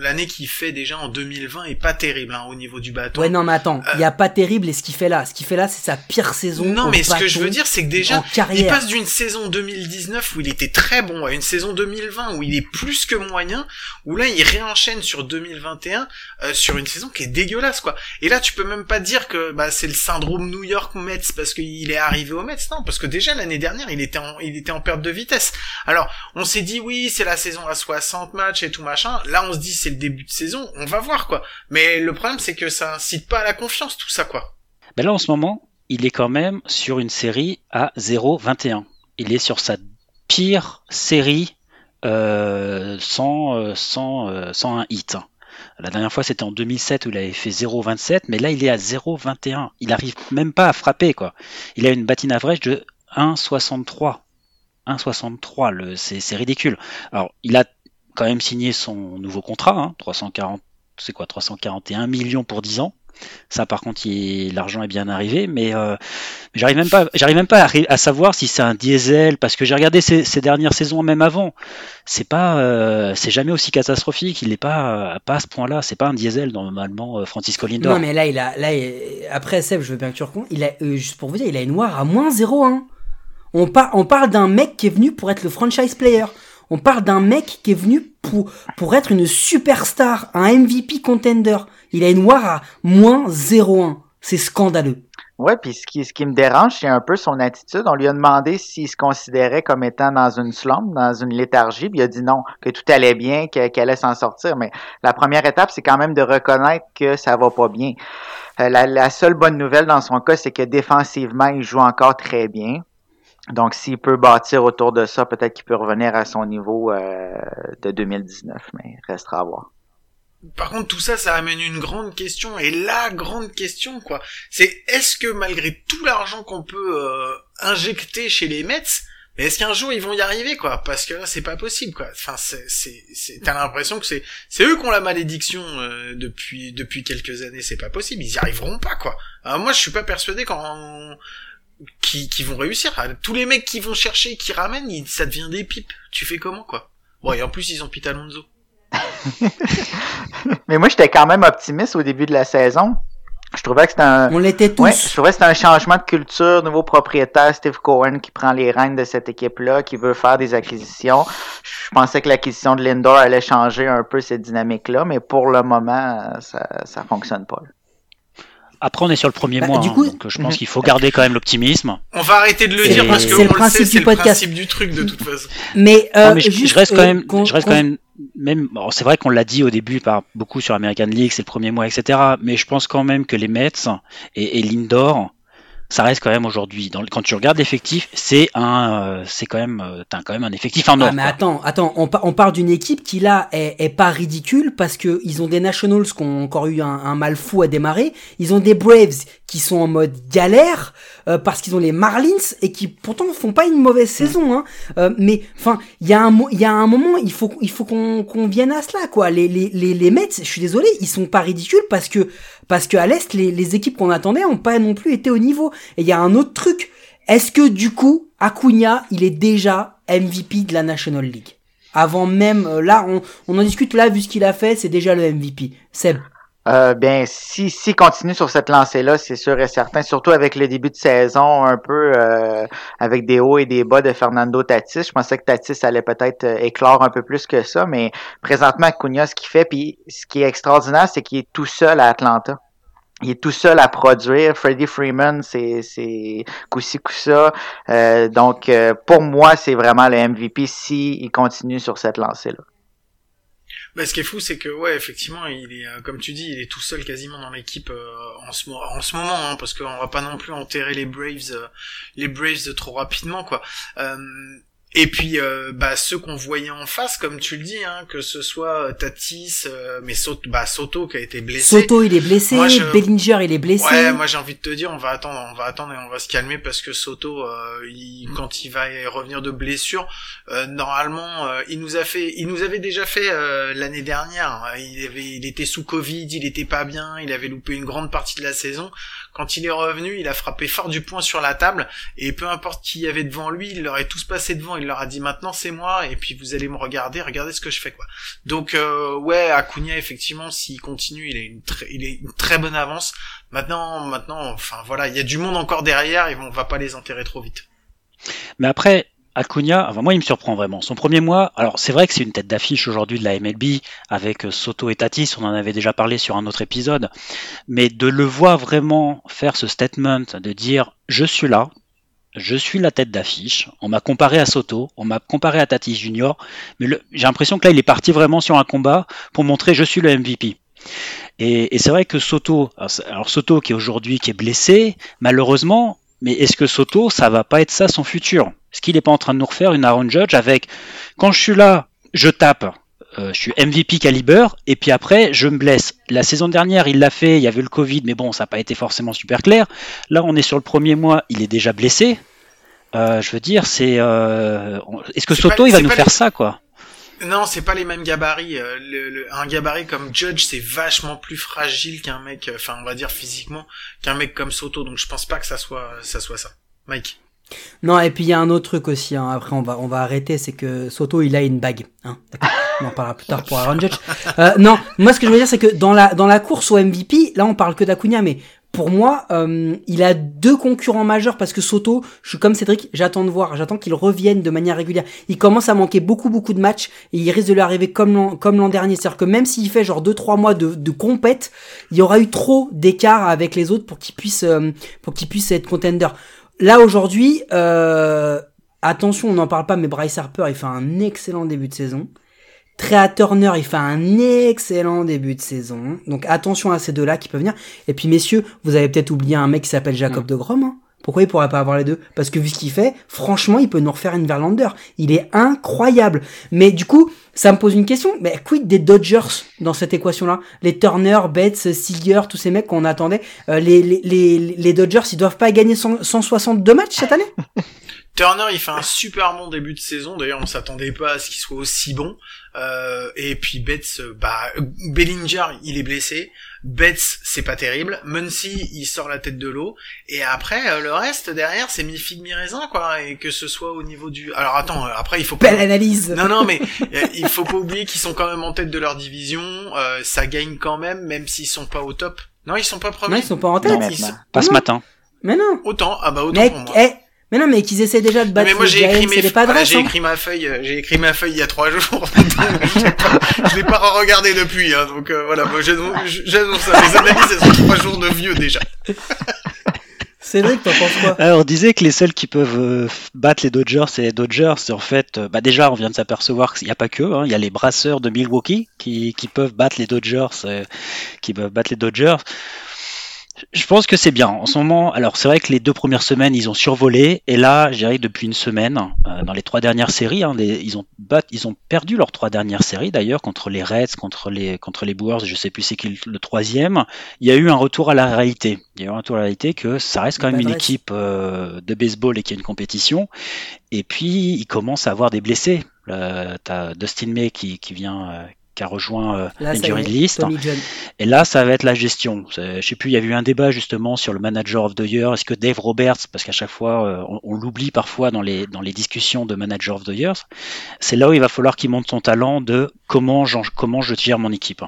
l'année qu'il fait déjà en 2020 est pas terrible hein, au niveau du bâton. Ouais non mais attends, il y a pas terrible et ce qu'il fait là, ce qu'il fait là c'est sa pire saison. Non, mais ce que je veux dire, c'est que déjà, il passe d'une saison 2019 où il était très bon à une saison 2020 où il est plus que moyen, où là il réenchaîne sur 2021 euh, sur une saison qui est dégueulasse quoi. Et là, tu peux même pas dire que bah c'est le syndrome New York Mets parce qu'il est arrivé au Mets, non, parce que déjà l'année dernière il était en il était en perte de vitesse. Alors on s'est dit oui, c'est la saison à 60 matchs et tout machin. Là, on se dit c'est le début de saison, on va voir quoi. Mais le problème c'est que ça incite pas à la confiance tout ça quoi. Ben là, en ce moment, il est quand même sur une série à 0-21. Il est sur sa pire série euh, sans, euh, sans, euh, sans un hit. La dernière fois, c'était en 2007 où il avait fait 0-27, mais là, il est à 0-21. Il arrive même pas à frapper, quoi. Il a une batting average de 1,63. 1,63, le- c'est c'est ridicule. Alors, il a quand même signé son nouveau contrat, hein, 340, c'est quoi, 341 millions pour 10 ans. Ça, par contre, l'argent est bien arrivé, mais euh, j'arrive même pas, j'arrive même pas à, savoir si c'est un diesel, parce que j'ai regardé ces, dernières saisons, même avant. C'est pas, euh, c'est jamais aussi catastrophique. Il est pas, euh, pas à ce point-là. C'est pas un diesel normalement, Francisco Lindor. Non mais là après Seb je veux bien que tu racontes il a juste pour vous dire il a une noire à moins 0,1 on, on parle d'un mec qui est venu pour être le franchise player on parle d'un mec qui est venu pour pour être une superstar un MVP contender il a une noire à moins 0,1 c'est scandaleux Ouais, puis ce qui, ce qui me dérange, c'est un peu son attitude. On lui a demandé s'il se considérait comme étant dans une slump, dans une léthargie, puis il a dit non, que tout allait bien, que- qu'elle allait s'en sortir. Mais la première étape, c'est quand même de reconnaître que ça va pas bien. Euh, la, la seule bonne nouvelle dans son cas, c'est que défensivement, il joue encore très bien. Donc, s'il peut bâtir autour de ça, peut-être qu'il peut revenir à son niveau euh, de 2019, mais restera à voir. Par contre, tout ça, ça amène une grande question, et la grande question, quoi, c'est est-ce que malgré tout l'argent qu'on peut euh, injecter chez les Mets, est-ce qu'un jour ils vont y arriver, quoi? Parce que là, c'est pas possible, quoi. Enfin, c'est, c'est, t'as l'impression que c'est, c'est eux qui ont la malédiction euh, depuis depuis quelques années. C'est pas possible, ils y arriveront pas, quoi. Moi, je suis pas persuadé qu'en qui, qui vont réussir. Tous les mecs qui vont chercher, qui ramènent, ils- ça devient des pipes. Tu fais comment, quoi? Bon, et en plus, ils ont Pete Alonso. Mais moi, j'étais quand même optimiste au début de la saison. Je trouvais que c'était un, on l'était tous Ouais, je trouvais que c'était un changement de culture, nouveau propriétaire, Steve Cohen qui prend les rênes de cette équipe-là, qui veut faire des acquisitions. Je pensais que l'acquisition de Lindor allait changer un peu cette dynamique-là, mais pour le moment, ça, ça fonctionne pas. Après, on est sur le premier Bah, mois, du hein, coup- donc je pense qu'il faut garder quand même l'optimisme. On va arrêter de le C'est- dire parce que c'est le principe le du c'est le podcast. principe du truc de toute façon. mais, euh, Non, mais je, reste quand euh, même, je reste quand même, même. bon, c'est vrai qu'on l'a dit au début par beaucoup sur American League, c'est le premier mois, etc. Mais je pense quand même que les Mets et, et Lindor, ça reste quand même aujourd'hui. Quand tu regardes l'effectif, c'est un, euh, c'est quand même, euh, t'as quand même un effectif en or. Ah mais attends, attends, on, on parle d'une équipe qui là est, est pas ridicule parce que ils ont des Nationals qui ont encore eu un, un mal fou à démarrer, ils ont des Braves qui sont en mode galère, euh, parce qu'ils ont les Marlins et qui pourtant font pas une mauvaise saison. Hein. Euh, mais enfin, il y a un il y a un moment, il faut il faut qu'on qu'on vienne à cela quoi. Les les les, les Mets, je suis désolé, ils sont pas ridicules parce que parce que à l'est, les, les équipes qu'on attendait ont pas non plus été au niveau. Et il y a un autre truc. Est-ce que du coup, Acuna, il est déjà MVP de la National League? Avant même, euh, là, on, on en discute là, vu ce qu'il a fait, c'est déjà le MVP. Seb. Euh, bien, si, si continue sur cette lancée-là, c'est sûr et certain, surtout avec le début de saison, un peu euh, avec des hauts et des bas de Fernando Tatis. Je pensais que Tatis allait peut-être euh, éclore un peu plus que ça, mais présentement, Acuna, ce qu'il fait, puis ce qui est extraordinaire, c'est qu'il est tout seul à Atlanta il est tout seul à produire. Freddie Freeman, c'est c'est coup-ci coup-ça. Euh, donc euh, pour moi, c'est vraiment le MVP si il continue sur cette lancée là. Bah, ce qui est fou, c'est que ouais, effectivement, il est, euh, comme tu dis, il est tout seul quasiment dans l'équipe euh, en ce en ce moment, hein, parce qu'on va pas non plus enterrer les Braves, euh, les Braves trop rapidement, quoi. Et puis euh, bah ceux qu'on voyait en face, comme tu le dis, hein, que ce soit euh, Tatis, euh, mais Soto, bah Soto qui a été blessé. Soto il est blessé, Bellinger il est blessé. Ouais, moi j'ai envie de te dire, on va attendre, on va attendre et on va se calmer parce que Soto, il, quand il va revenir de blessure, normalement, il nous a fait, il nous avait déjà fait l'année dernière. Hein. il avait, il était sous Covid, il était pas bien, il avait loupé une grande partie de la saison. Quand il est revenu, il a frappé fort du poing sur la table et peu importe qui y avait devant lui, il leur est tous passé devant il leur a dit maintenant c'est moi et puis vous allez me regarder, regardez ce que je fais quoi. Donc euh, ouais, Acuna effectivement s'il continue, il est une une très bonne avance. Maintenant maintenant enfin voilà, il y a du monde encore derrière et on va pas les enterrer trop vite. Mais après Acuna, moi il me surprend vraiment. Son premier mois, alors c'est vrai que c'est une tête d'affiche aujourd'hui de la MLB avec Soto et Tatis, on en avait déjà parlé sur un autre épisode, mais de le voir vraiment faire ce statement de dire je suis là, je suis la tête d'affiche. On m'a comparé à Soto, on m'a comparé à Tatis Junior, mais j'ai l'impression que là, il est parti vraiment sur un combat pour montrer je suis le MVP. Et, c'est vrai que Soto, alors Soto qui est aujourd'hui est blessé, malheureusement, mais est-ce que Soto, ça va pas être ça son futur? Est-ce qu'il n'est pas en train de nous refaire une Aaron Judge avec quand je suis là, je tape, euh, je suis MVP caliber, et puis après, je me blesse. La saison dernière, il l'a fait, il y avait le Covid, mais bon, ça n'a pas été forcément super clair. Là, on est sur le premier mois, il est déjà blessé. Euh, je veux dire, c'est. Euh... Est-ce que Soto, il va nous faire ça, quoi? Non, c'est pas les mêmes gabarits. Euh, le, un gabarit comme Judge, c'est vachement plus fragile qu'un mec, enfin, on va dire physiquement, qu'un mec comme Soto. Donc, je pense pas que ça soit, ça soit ça. Mike. Non, et puis il y a un autre truc aussi. Hein. Après, on va, on va arrêter, c'est que Soto, il a une bague. Hein. On en parlera plus tard pour Aaron Judge. Euh, non, moi ce que je veux dire c'est que dans la dans la course au MVP, là on parle que d'Acuna, mais pour moi, euh, il a deux concurrents majeurs parce que Soto, je suis comme Cédric, j'attends de voir, j'attends qu'il revienne de manière régulière. Il commence à manquer beaucoup beaucoup de matchs et il risque de lui arriver comme l'an dernier, c'est-à-dire que même s'il fait genre deux trois mois de de compète, il y aura eu trop d'écart avec les autres pour qu'il puisse euh, pour qu'il puisse être contender. Là aujourd'hui, euh, attention, on n'en parle pas, mais Bryce Harper, il fait un excellent début de saison. Trea Turner, il fait un excellent début de saison. Donc attention à ces deux-là qui peuvent venir. Et puis messieurs, vous avez peut-être oublié un mec qui s'appelle Jacob de Grom. Hein. Pourquoi il pourrait pas avoir les deux? Parce que vu ce qu'il fait, franchement, il peut nous refaire une Verlander. Il est incroyable. Mais du coup, ça me pose une question. Mais quid des Dodgers dans cette équation-là? Les Turner, Betts, Seager, tous ces mecs qu'on attendait. Euh, les, les, les, les, Dodgers, ils doivent pas gagner 162 matchs cette année? Turner, il fait un super bon début de saison. D'ailleurs, on s'attendait pas à ce qu'il soit aussi bon. Euh, et puis Betts, bah Bellinger, il est blessé. Betts, c'est pas terrible. Muncy, il sort la tête de l'eau. Et après, euh, le reste derrière, c'est mi figue mi raisin, quoi. Et que ce soit au niveau du. Alors attends, euh, après il faut pas. Belle analyse. Non, non, mais il faut pas oublier qu'ils sont quand même en tête de leur division. ça gagne quand même, même s'ils sont pas au top. Non, ils sont pas premiers. Non, ils sont pas en tête. Pas ce matin. Mais non. Autant. Ah bah autant pour moi. Eh, mais non, mais qu'ils essaient déjà de battre. mais moi j'ai écrit mes voilà, j'ai hein. écrit ma feuille, euh, j'ai écrit ma feuille il y a trois jours. je l'ai pas, pas regardé depuis, hein, donc euh, voilà, j'annonce ça. Les analyses elles sont trois jours de vieux déjà. C'est vrai que t'en penses quoi? Alors, On disait que les seuls qui peuvent euh, battre les Dodgers, c'est les Dodgers. En fait, bah déjà, on vient de s'apercevoir qu'il n'y a pas que. Hein, il y a les brasseurs de Milwaukee qui, qui peuvent battre les Dodgers, qui peuvent battre les Dodgers Je pense que c'est bien. En ce moment, alors c'est vrai que les deux premières semaines, ils ont survolé, et là, je dirais depuis une semaine, euh, dans les trois dernières séries, hein, ils ont ils ont perdu leurs trois dernières séries d'ailleurs contre les Reds, contre les contre les Brewers, je sais plus c'est qui le, troisième. Il y a eu un retour à la réalité. Il y a eu un retour à la réalité que ça reste quand même une équipe euh, de baseball et qu'il y a une compétition. Et puis ils commencent à avoir des blessés. Euh, T'as Dustin May qui, qui vient euh, qui a rejoint euh, l'injury list. Et là, ça va être la gestion. Je sais plus, il y a eu un débat justement sur le manager of the year. Est-ce que Dave Roberts, parce qu'à chaque fois, euh, on, l'oublie parfois dans les, dans les discussions de manager of the year, c'est là où il va falloir qu'il monte son talent de comment, comment je tire mon équipe.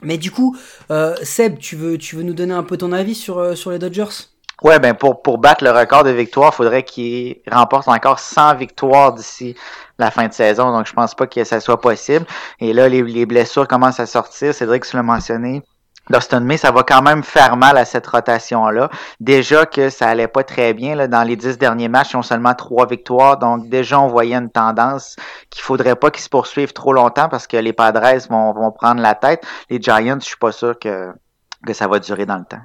Mais du coup, euh, Seb, tu veux, tu veux nous donner un peu ton avis sur, sur les Dodgers? Ouais, ben pour, pour battre le record de victoires, il faudrait qu'il remporte encore 100 victoires d'ici la fin de saison. Donc, je pense pas que ça soit possible. Et là, les, les blessures commencent à sortir. Cédric, tu l'as mentionné. Dustin May, ça va quand même faire mal à cette rotation-là. Déjà que ça allait pas très bien. Là, dans les dix derniers matchs, ils ont seulement trois victoires. Donc déjà, on voyait une tendance qu'il faudrait pas qu'ils se poursuivent trop longtemps parce que les Padres vont, vont prendre la tête. Les Giants, je suis pas sûr que, que ça va durer dans le temps.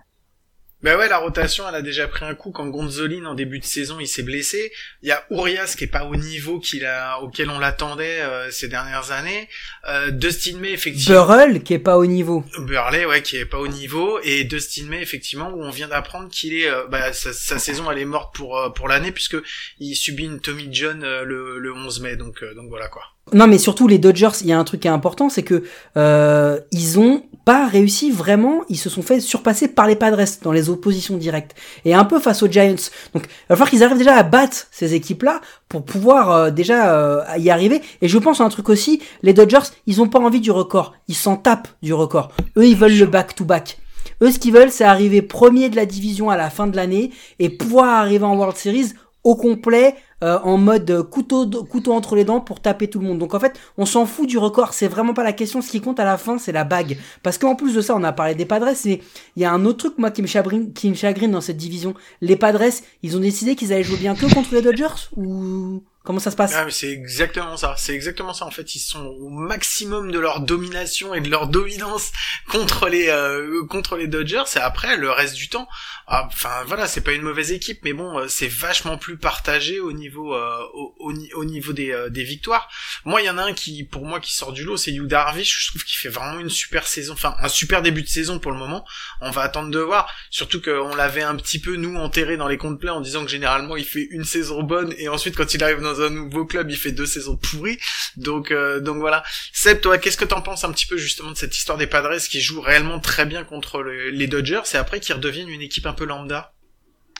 Ben ouais, la rotation, elle a déjà pris un coup quand Gonzolin en début de saison, il s'est blessé. Il y a Urias qui est pas au niveau qu'il a, auquel on l'attendait euh, ces dernières années. Euh, Dustin May, effectivement. Burrell qui est pas au niveau. Burley, ouais, qui est pas au niveau. Et Dustin May, effectivement, où on vient d'apprendre qu'il est, euh, bah, sa, saison, elle est morte pour euh, pour l'année puisque il subit une Tommy John le, le 11 mai. Donc donc voilà quoi. Non, mais surtout les Dodgers, il y a un truc qui est important, c'est que euh, ils ont pas réussi vraiment, ils se sont fait surpasser par les Padres dans les oppositions directes et un peu face aux Giants. Donc, il va falloir qu'ils arrivent déjà à battre ces équipes-là pour pouvoir euh, déjà euh, y arriver. Et je pense à un truc aussi, les Dodgers, ils ont pas envie du record, ils s'en tapent du record. Eux, ils veulent le back-to-back. Eux, ce qu'ils veulent, c'est arriver premier de la division à la fin de l'année et pouvoir arriver en World Series au complet euh, en mode couteau, couteau entre les dents pour taper tout le monde. Donc en fait, on s'en fout du record, c'est vraiment pas la question. Ce qui compte à la fin, c'est la bague. Parce qu'en plus de ça, on a parlé des Padres, mais il y a un autre truc moi qui me chagrine, qui me chagrine dans cette division. Les Padres, ils ont décidé qu'ils allaient jouer bien que contre les Dodgers ou? Comment ça se passe? Ah, C'est exactement ça. C'est exactement ça. En fait, ils sont au maximum de leur domination et de leur dominance contre les euh, contre les Dodgers. Et après, le reste du temps, ah, enfin voilà, c'est pas une mauvaise équipe, mais bon, euh, c'est vachement plus partagé au niveau euh, au, au, niveau des, des victoires. Moi, il y en a un qui, pour moi, qui sort du lot, c'est Yu Darvish. Je trouve qu'il fait vraiment une super saison, enfin un super début de saison pour le moment. On va attendre de voir. Surtout qu'on l'avait un petit peu nous enterré dans les comptes pleins en disant que généralement il fait une saison bonne et ensuite quand il arrive dans un nouveau club, il fait deux saisons pourries. Donc, euh, donc voilà. Seb, toi, qu'est-ce que t'en penses un petit peu justement de cette histoire des Padres qui jouent réellement très bien contre les Dodgers et après qui redeviennent une équipe un peu lambda?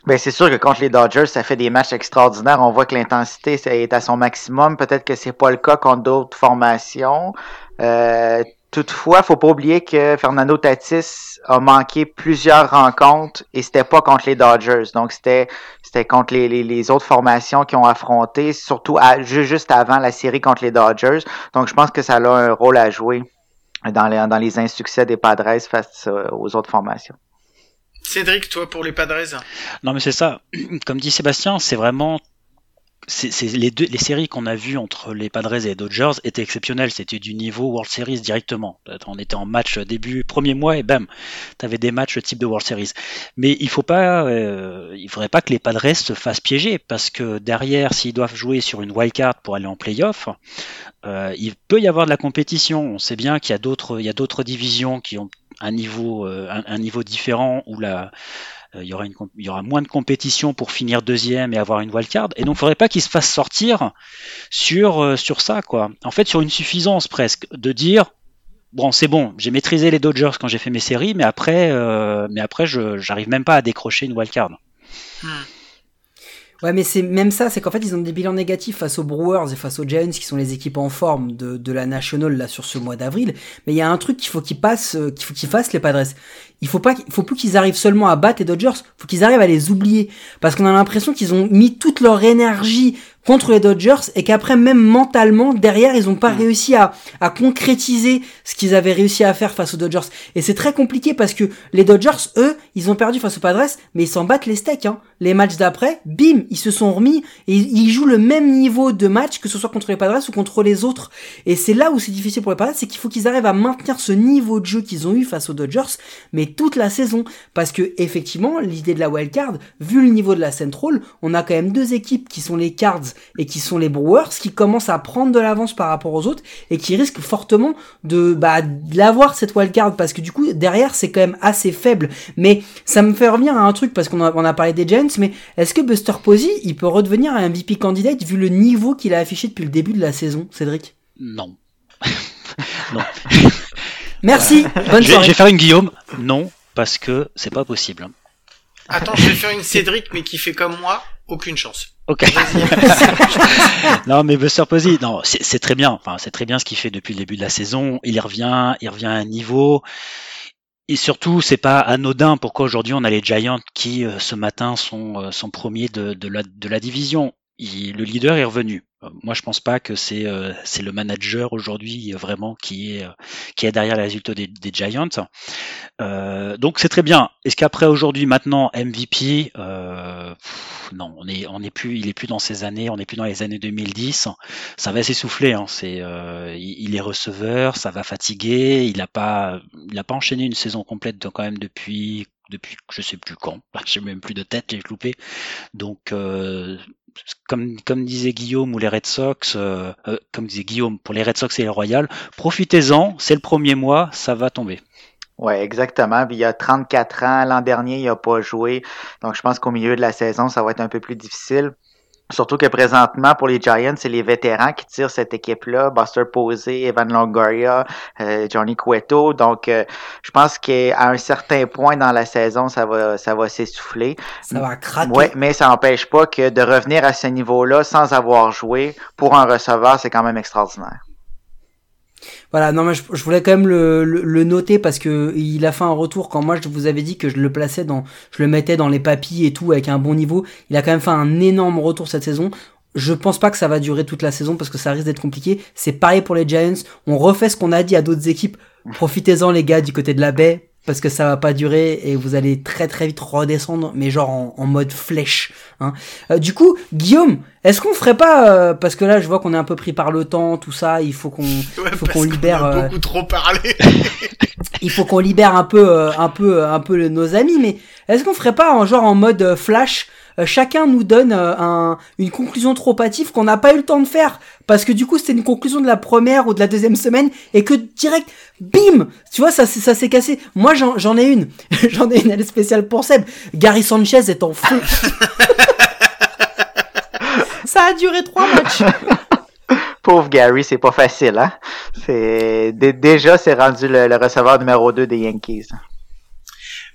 Ben, c'est sûr que contre les Dodgers, ça fait des matchs extraordinaires. On voit que l'intensité est à son maximum. Peut-être que c'est pas le cas contre d'autres formations. Euh, Toutefois, faut pas oublier que Fernando Tatis a manqué plusieurs rencontres et c'était pas contre les Dodgers. Donc c'était c'était contre les, les, autres formations qui ont affronté, surtout juste avant la série contre les Dodgers. Donc je pense que ça a un rôle à jouer dans les, dans les insuccès des Padres face euh, aux autres formations. Cédric, toi pour les Padres Non mais c'est ça. Comme dit Sébastien, c'est vraiment les deux les séries qu'on a vues entre les Padres et les Dodgers étaient exceptionnelles. C'était du niveau World Series directement. On était en match début premier mois et bam, t'avais des matchs type de World Series. Mais il faut pas, euh, il faudrait pas que les Padres se fassent piéger parce que derrière, s'ils doivent jouer sur une wild card pour aller en playoff, euh, il peut y avoir de la compétition. On sait bien qu'il y a d'autres, il y a d'autres divisions qui ont un niveau, euh, un, niveau différent où la il y, aura une, il y aura moins de compétition pour finir deuxième et avoir une wildcard. Et donc, il faudrait pas qu'il se fasse sortir sur, euh, sur ça, quoi. En fait, sur une suffisance presque, de dire bon, c'est bon, j'ai maîtrisé les Dodgers quand j'ai fait mes séries, mais après, euh, mais après, je j'arrive même pas à décrocher une wildcard. Hmm. Ouais, mais c'est même ça, c'est qu'en fait, ils ont des bilans négatifs face aux Brewers et face aux Giants, qui sont les équipes en forme de, de la National là sur ce mois d'avril. Mais il y a un truc qu'il faut qu'ils passent, euh, qu'il faut qu'ils fassent les Padres. Il faut pas, faut plus qu'ils arrivent seulement à battre les Dodgers, faut qu'ils arrivent à les oublier, parce qu'on a l'impression qu'ils ont mis toute leur énergie contre les Dodgers et qu'après même mentalement derrière ils ont pas réussi à, à concrétiser ce qu'ils avaient réussi à faire face aux Dodgers. Et c'est très compliqué parce que les Dodgers eux ils ont perdu face aux Padres mais ils s'en battent les steaks hein. les matchs d'après bim ils se sont remis et ils jouent le même niveau de match que ce soit contre les Padres ou contre les autres. Et c'est là où c'est difficile pour les Padres c'est qu'il faut qu'ils arrivent à maintenir ce niveau de jeu qu'ils ont eu face aux Dodgers mais toute la saison. Parce que effectivement l'idée de la wild card vu le niveau de la Central on a quand même deux équipes qui sont les Cards et qui sont les Brewers qui commencent à prendre de l'avance par rapport aux autres et qui risquent fortement de bah l'avoir cette wildcard parce que du coup derrière c'est quand même assez faible mais ça me fait revenir à un truc parce qu'on a, on a parlé des Giants mais est-ce que Buster Posey il peut redevenir un MVP candidate vu le niveau qu'il a affiché depuis le début de la saison Cédric? Non. non. Merci bonne soirée je vais faire une Guillaume. Non, parce que c'est pas possible. Attends, je vais faire une Cédric, mais qui fait comme moi, aucune chance. Ok. non, mais Buster Posey, non, c'est très bien. Enfin, c'est très bien ce qu'il fait depuis le début de la saison. Il y revient, il revient à un niveau. Et surtout, c'est pas anodin pourquoi aujourd'hui on a les Giants qui euh, ce matin sont, euh, sont premiers de, de, la, de la division. Il- le leader est revenu. Moi, je pense pas que c'est euh, le manager aujourd'hui vraiment qui est euh, qui est derrière les résultats des, Giants. Euh, donc c'est très bien. Est-ce qu'après aujourd'hui, maintenant MVP, non, on est on est plus, il est plus dans ces années, on n'est plus dans les années 2010. Ça va s'essouffler. Hein. Il, est receveur, ça va fatiguer. Il a pas, pas enchaîné une saison complète quand même depuis depuis je sais plus quand. J'ai même plus de tête, j'ai loupé. Donc comme, comme disait Guillaume ou les Red Sox, euh, euh, comme disait Guillaume pour les Red Sox et les Royals, profitez-en, c'est le premier mois, ça va tomber. Ouais, exactement. Il y a 34 ans, l'an dernier, il a pas joué. Donc je pense qu'au milieu de la saison, ça va être un peu plus difficile. Surtout que présentement, pour les Giants, c'est les vétérans qui tirent cette équipe-là. Buster Posey, Evan Longoria, euh, Johnny Cueto. Donc, euh, je pense qu'à un certain point dans la saison, ça va, ça va s'essouffler. ça va craquer Ouais, mais ça n'empêche pas que de revenir à ce niveau-là sans avoir joué, pour un receveur, c'est quand même extraordinaire. Voilà, non, mais je, voulais quand même le noter parce que il a fait un retour quand moi je vous avais dit que je le plaçais dans, je le mettais dans les papilles et tout avec un bon niveau. Il a quand même fait un énorme retour cette saison. Je pense pas que ça va durer toute la saison parce que ça risque d'être compliqué. C'est pareil pour les Giants. On refait ce qu'on a dit à d'autres équipes. Profitez-en les gars du côté de la baie parce que ça va pas durer et vous allez très très vite redescendre, mais genre en, en mode flèche. Hein. Euh, du coup, Guillaume, est-ce qu'on ferait pas euh, parce que là je vois qu'on est un peu pris par le temps, tout ça, il faut qu'on Ouais, faut qu'on libère a euh, beaucoup trop parlé. il faut qu'on libère un peu euh, un peu un peu nos amis mais est-ce qu'on ferait pas en genre en mode flash chacun nous donne euh, un, une conclusion trop hâtive qu'on n'a pas eu le temps de faire. Parce que du coup c'était une conclusion de la première ou de la deuxième semaine et que direct bim! Tu vois ça s'est- ça s'est cassé. Moi j'en ai une. J'en ai une elle est spéciale pour Seb. Gary Sanchez est en feu. Ça a duré trois matchs. Pauvre Gary, c'est pas facile, hein? C'est, déjà, c'est rendu le, le receveur numéro 2 des Yankees.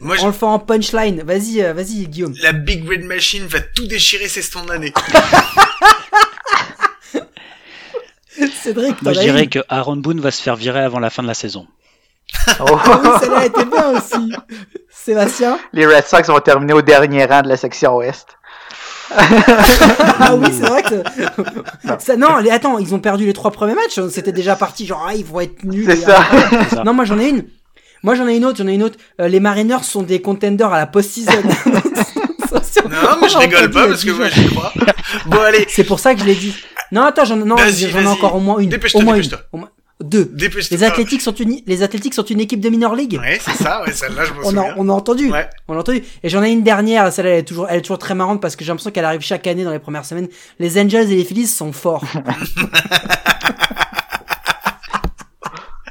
Moi, je- on le fait en punchline vas-y euh, vas-y Guillaume la Big Red Machine va tout déchirer ces stands d'année. Cédric Moi, je dirais que Aaron Boone va se faire virer avant la fin de la saison. Oh, Ah oui, celle-là était bien aussi. Sébastien? Les Red Sox vont terminer au dernier rang de la section ouest. Ah oui, c'est vrai que... ça, non, les, attends, ils ont perdu les trois premiers matchs. C'était déjà parti, genre, ah, ils vont être nuls. C'est et- ça. C'est ça. Non, moi j'en ai une. Moi j'en ai une autre, j'en ai une autre. Euh, les Mariners sont des contenders à la post-season. Non, mais je rigole pas parce que moi j'y crois. Bon, allez, C'est pour ça que je l'ai dit. Non, attends, j'en non, Vas-y, j'en ai encore au moins une. Dépêche-toi, au moins une. dépêche-toi. Au moins deux. Les athlétiques sont une, les athlétiques sont une équipe de minor league. Ouais, c'est ça, ouais, celle-là, je m'en On a, souviens. on a entendu. Ouais. On a entendu. Et j'en ai une dernière, celle-là, elle est toujours, elle est toujours très marrante parce que j'ai l'impression qu'elle arrive chaque année dans les premières semaines. Les Angels et les Phillies sont forts.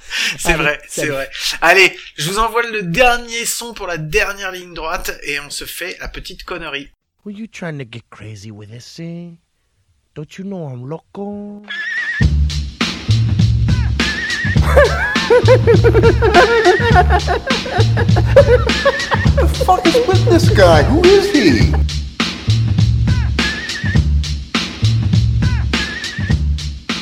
C'est vrai, c'est vrai. Allez, je vous envoie le dernier son pour la dernière ligne droite et on se fait la petite connerie. Were you trying to get crazy with this, eh? Don't you know I'm loco? fuck is with this guy? Who is he?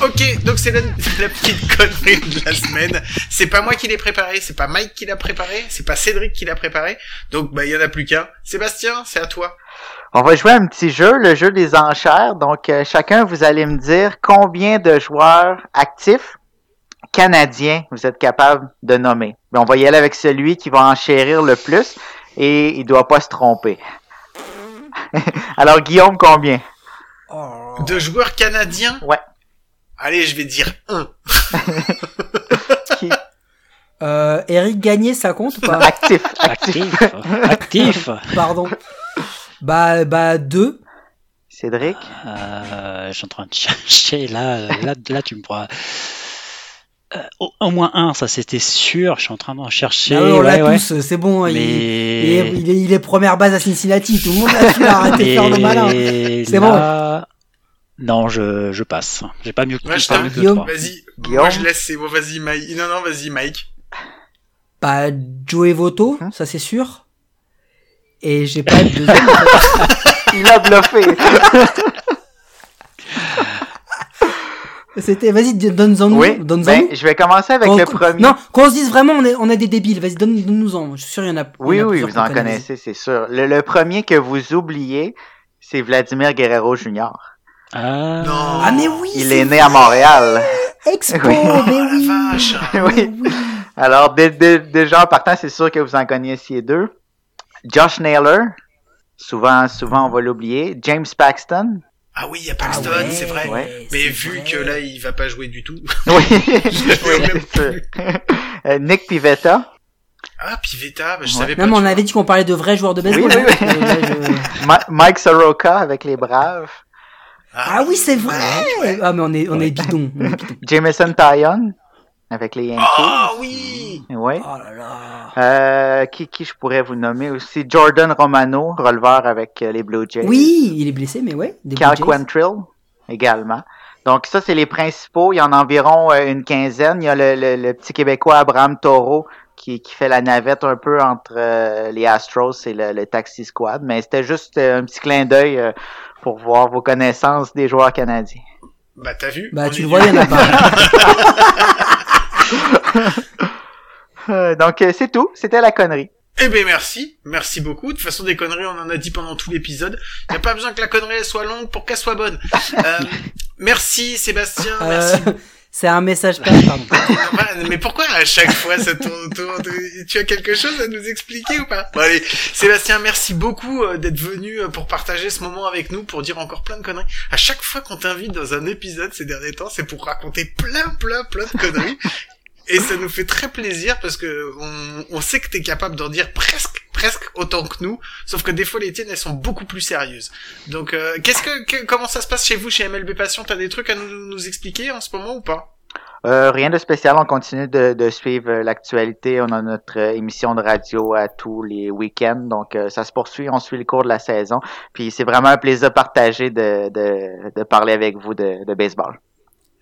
Ok, donc c'est la, la petite connerie de la semaine. C'est pas moi qui l'ai préparé, c'est pas Mike qui l'a préparé, c'est pas Cédric qui l'a préparé. Donc bah il y en a plus qu'un. Sébastien, c'est à toi. On va jouer un petit jeu, le jeu des enchères. Donc, euh, chacun, vous allez me dire combien de joueurs actifs canadiens vous êtes capable de nommer. Mais on va y aller avec celui qui va enchérir le plus et il doit pas se tromper. Alors, Guillaume, combien? De joueurs canadiens? Ouais. Allez, je vais dire un. Qui- Euh, Eric Gagné, ça compte ou pas Actif. Actif. Actif. Actif. Pardon. Bah, bah, deux. Cédric? Euh, je suis en train de chercher là, euh, là, là tu me pourras. Euh, au, au moins un, ça c'était sûr. Je suis en train d'en chercher. Ah ouais, on l'a ouais, ouais. tous, c'est bon. il- Mais Il, est, il, est, il est première base à Cincinnati. Tout le monde l'a su, arrêtez de faire le malin. C'est là- Non, je, je passe. J'ai pas mieux que, Ouais, je pas mieux que Guillaume. Vas-y. Guillaume Moi, je laisse, c'est bon, vas-y, Mike. Non, non, vas-y, Mike. Bah, Joey Voto, Hein ça c'est sûr. Et j'ai pas de deuxième. Il a bluffé. C'était, vas-y, donne-en nous. oui. Ben, je vais commencer avec le premier. Non, qu'on se dise vraiment, on est, on a des débiles. Vas-y, donne- donne-nous-en. Je suis sûr, il y en a. y Oui, en a oui, vous en connaissez, c'est sûr. Le, le premier que vous oubliez, c'est Vladimir Guerrero Jr. Ah, Non. Ah, mais oui! Il est né à Montréal. Expo, Oui. mais Oh, oui! la vache. oui. Alors, dé- dé- déjà en partant, c'est sûr que vous en connaissiez deux. Josh Naylor. Souvent, souvent, on va l'oublier. James Paxton. Ah oui, il y a Paxton, Ah ouais, c'est vrai. Ouais. Mais vu vrai. que là, il va pas jouer du tout. Oui, oui. Euh, Nick Pivetta. Ah, Pivetta, bah, je Ouais. savais pas. Non, mais on avait dit qu'on parlait de vrais joueurs de baseball. Oui, oui, hein. oui. Ma- Mike Soroka avec les Braves. Ah oui, c'est vrai! ouais. Ah, mais on est, on est bidon. Jameson Tyon avec les Yankees. Ah oui Oui. Oh là là. Euh, qui, qui je pourrais vous nommer aussi? Jordan Romano, releveur avec euh, les Blue Jays. Oui, il est blessé, mais ouais. des Cal. Quantrill également. Donc ça, c'est les principaux. Il y en a environ euh, une quinzaine. Il y a le, le- le petit Québécois Abraham Taureau qui, qui fait la navette un peu entre euh, les Astros et le, le Taxi Squad. Mais c'était juste euh, un petit clin d'œil pour voir vos connaissances des joueurs canadiens. Bah, t'as vu? Bah, tu le vois, il y en a pas. Euh, donc euh, c'est tout. C'était la connerie. Eh ben merci, merci beaucoup. De toute façon, des conneries, on en a dit pendant tout l'épisode. Il n'y a pas besoin que la connerie elle soit longue pour qu'elle soit bonne. Euh, merci Sébastien, merci. Euh, c'est un message pardon. Mais pourquoi à chaque fois ça tourne autour de... Tu as quelque chose à nous expliquer ou pas? Bon allez, Sébastien, merci beaucoup euh, d'être venu euh, pour partager ce moment avec nous, pour dire encore plein de conneries. À chaque fois qu'on t'invite dans un épisode ces derniers temps, c'est pour raconter plein, plein, plein de conneries. Et ça nous fait très plaisir parce que on, on sait que t'es capable d'en dire presque, presque autant que nous. Sauf que des fois les tiennes elles sont beaucoup plus sérieuses. Donc euh, qu'est-ce que, que- comment ça se passe chez vous chez MLB Passion? T'as des trucs à nous, nous expliquer en ce moment ou pas? Euh, rien de spécial. On continue de, de suivre euh, l'actualité. On a notre euh, émission de radio à tous les week-ends. Donc, euh, ça se poursuit. On suit le cours de la saison. Puis, c'est vraiment un plaisir partagé de, de, de parler avec vous de, de baseball.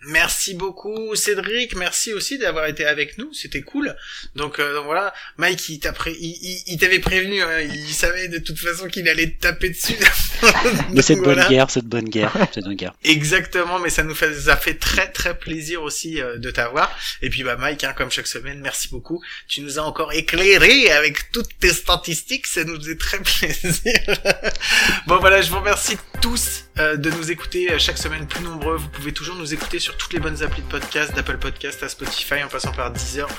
Merci beaucoup Cédric, merci aussi d'avoir été avec nous, c'était cool. Donc, euh, donc voilà, Mike il t'a pré- il, il- il t'avait prévenu, hein, il savait de toute façon qu'il allait te taper dessus. Mais cette bonne guerre, cette bonne guerre, cette bonne guerre. Exactement, mais ça nous fait, ça fait très très plaisir aussi euh, de t'avoir. Et puis bah Mike, hein, comme chaque semaine, merci beaucoup. Tu nous as encore éclairé avec toutes tes statistiques, ça nous faisait très plaisir. bon voilà, je vous remercie tous euh, de nous écouter euh, chaque semaine plus nombreux. Vous pouvez toujours nous écouter sur toutes les bonnes applis de podcast, d'Apple Podcast à Spotify, en passant par Deezer,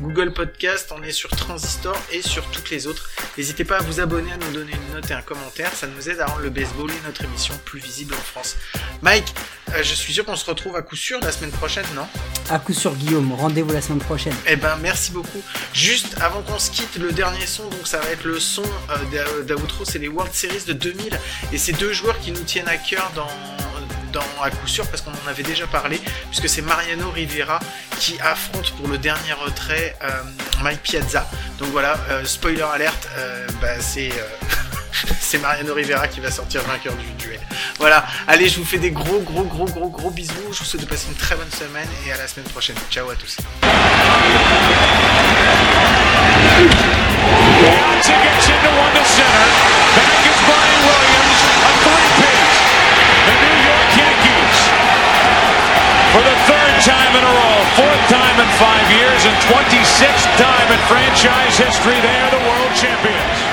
Google Podcast. On est sur Transistor et sur toutes les autres. N'hésitez pas à vous abonner, à nous donner une note et un commentaire. Ça nous aide à rendre le baseball et notre émission plus visible en France. Mike, euh, je suis sûr qu'on se retrouve à coup sûr la semaine prochaine, non? À coup sur Guillaume, rendez-vous la semaine prochaine. Eh ben, merci beaucoup. Juste avant qu'on se quitte, le dernier son, donc ça va être le son euh, d'Outro, c'est les World Series de 2000. Et c'est deux joueurs qui nous tiennent à cœur dans, à coup sûr, parce qu'on en avait déjà parlé, puisque c'est Mariano Rivera qui affronte pour le dernier retrait euh, Mike Piazza. Donc voilà, euh, spoiler alerte, euh, bah, c'est... euh, C'est Mariano Rivera qui va sortir vainqueur du duel. Voilà, allez, je vous fais des gros, gros, gros, gros, gros bisous. Je vous souhaite de passer une très bonne semaine et à la semaine prochaine. Ciao à tous. for the third time in a row, fourth time in five years, and 26th time in franchise history. They are the world champions.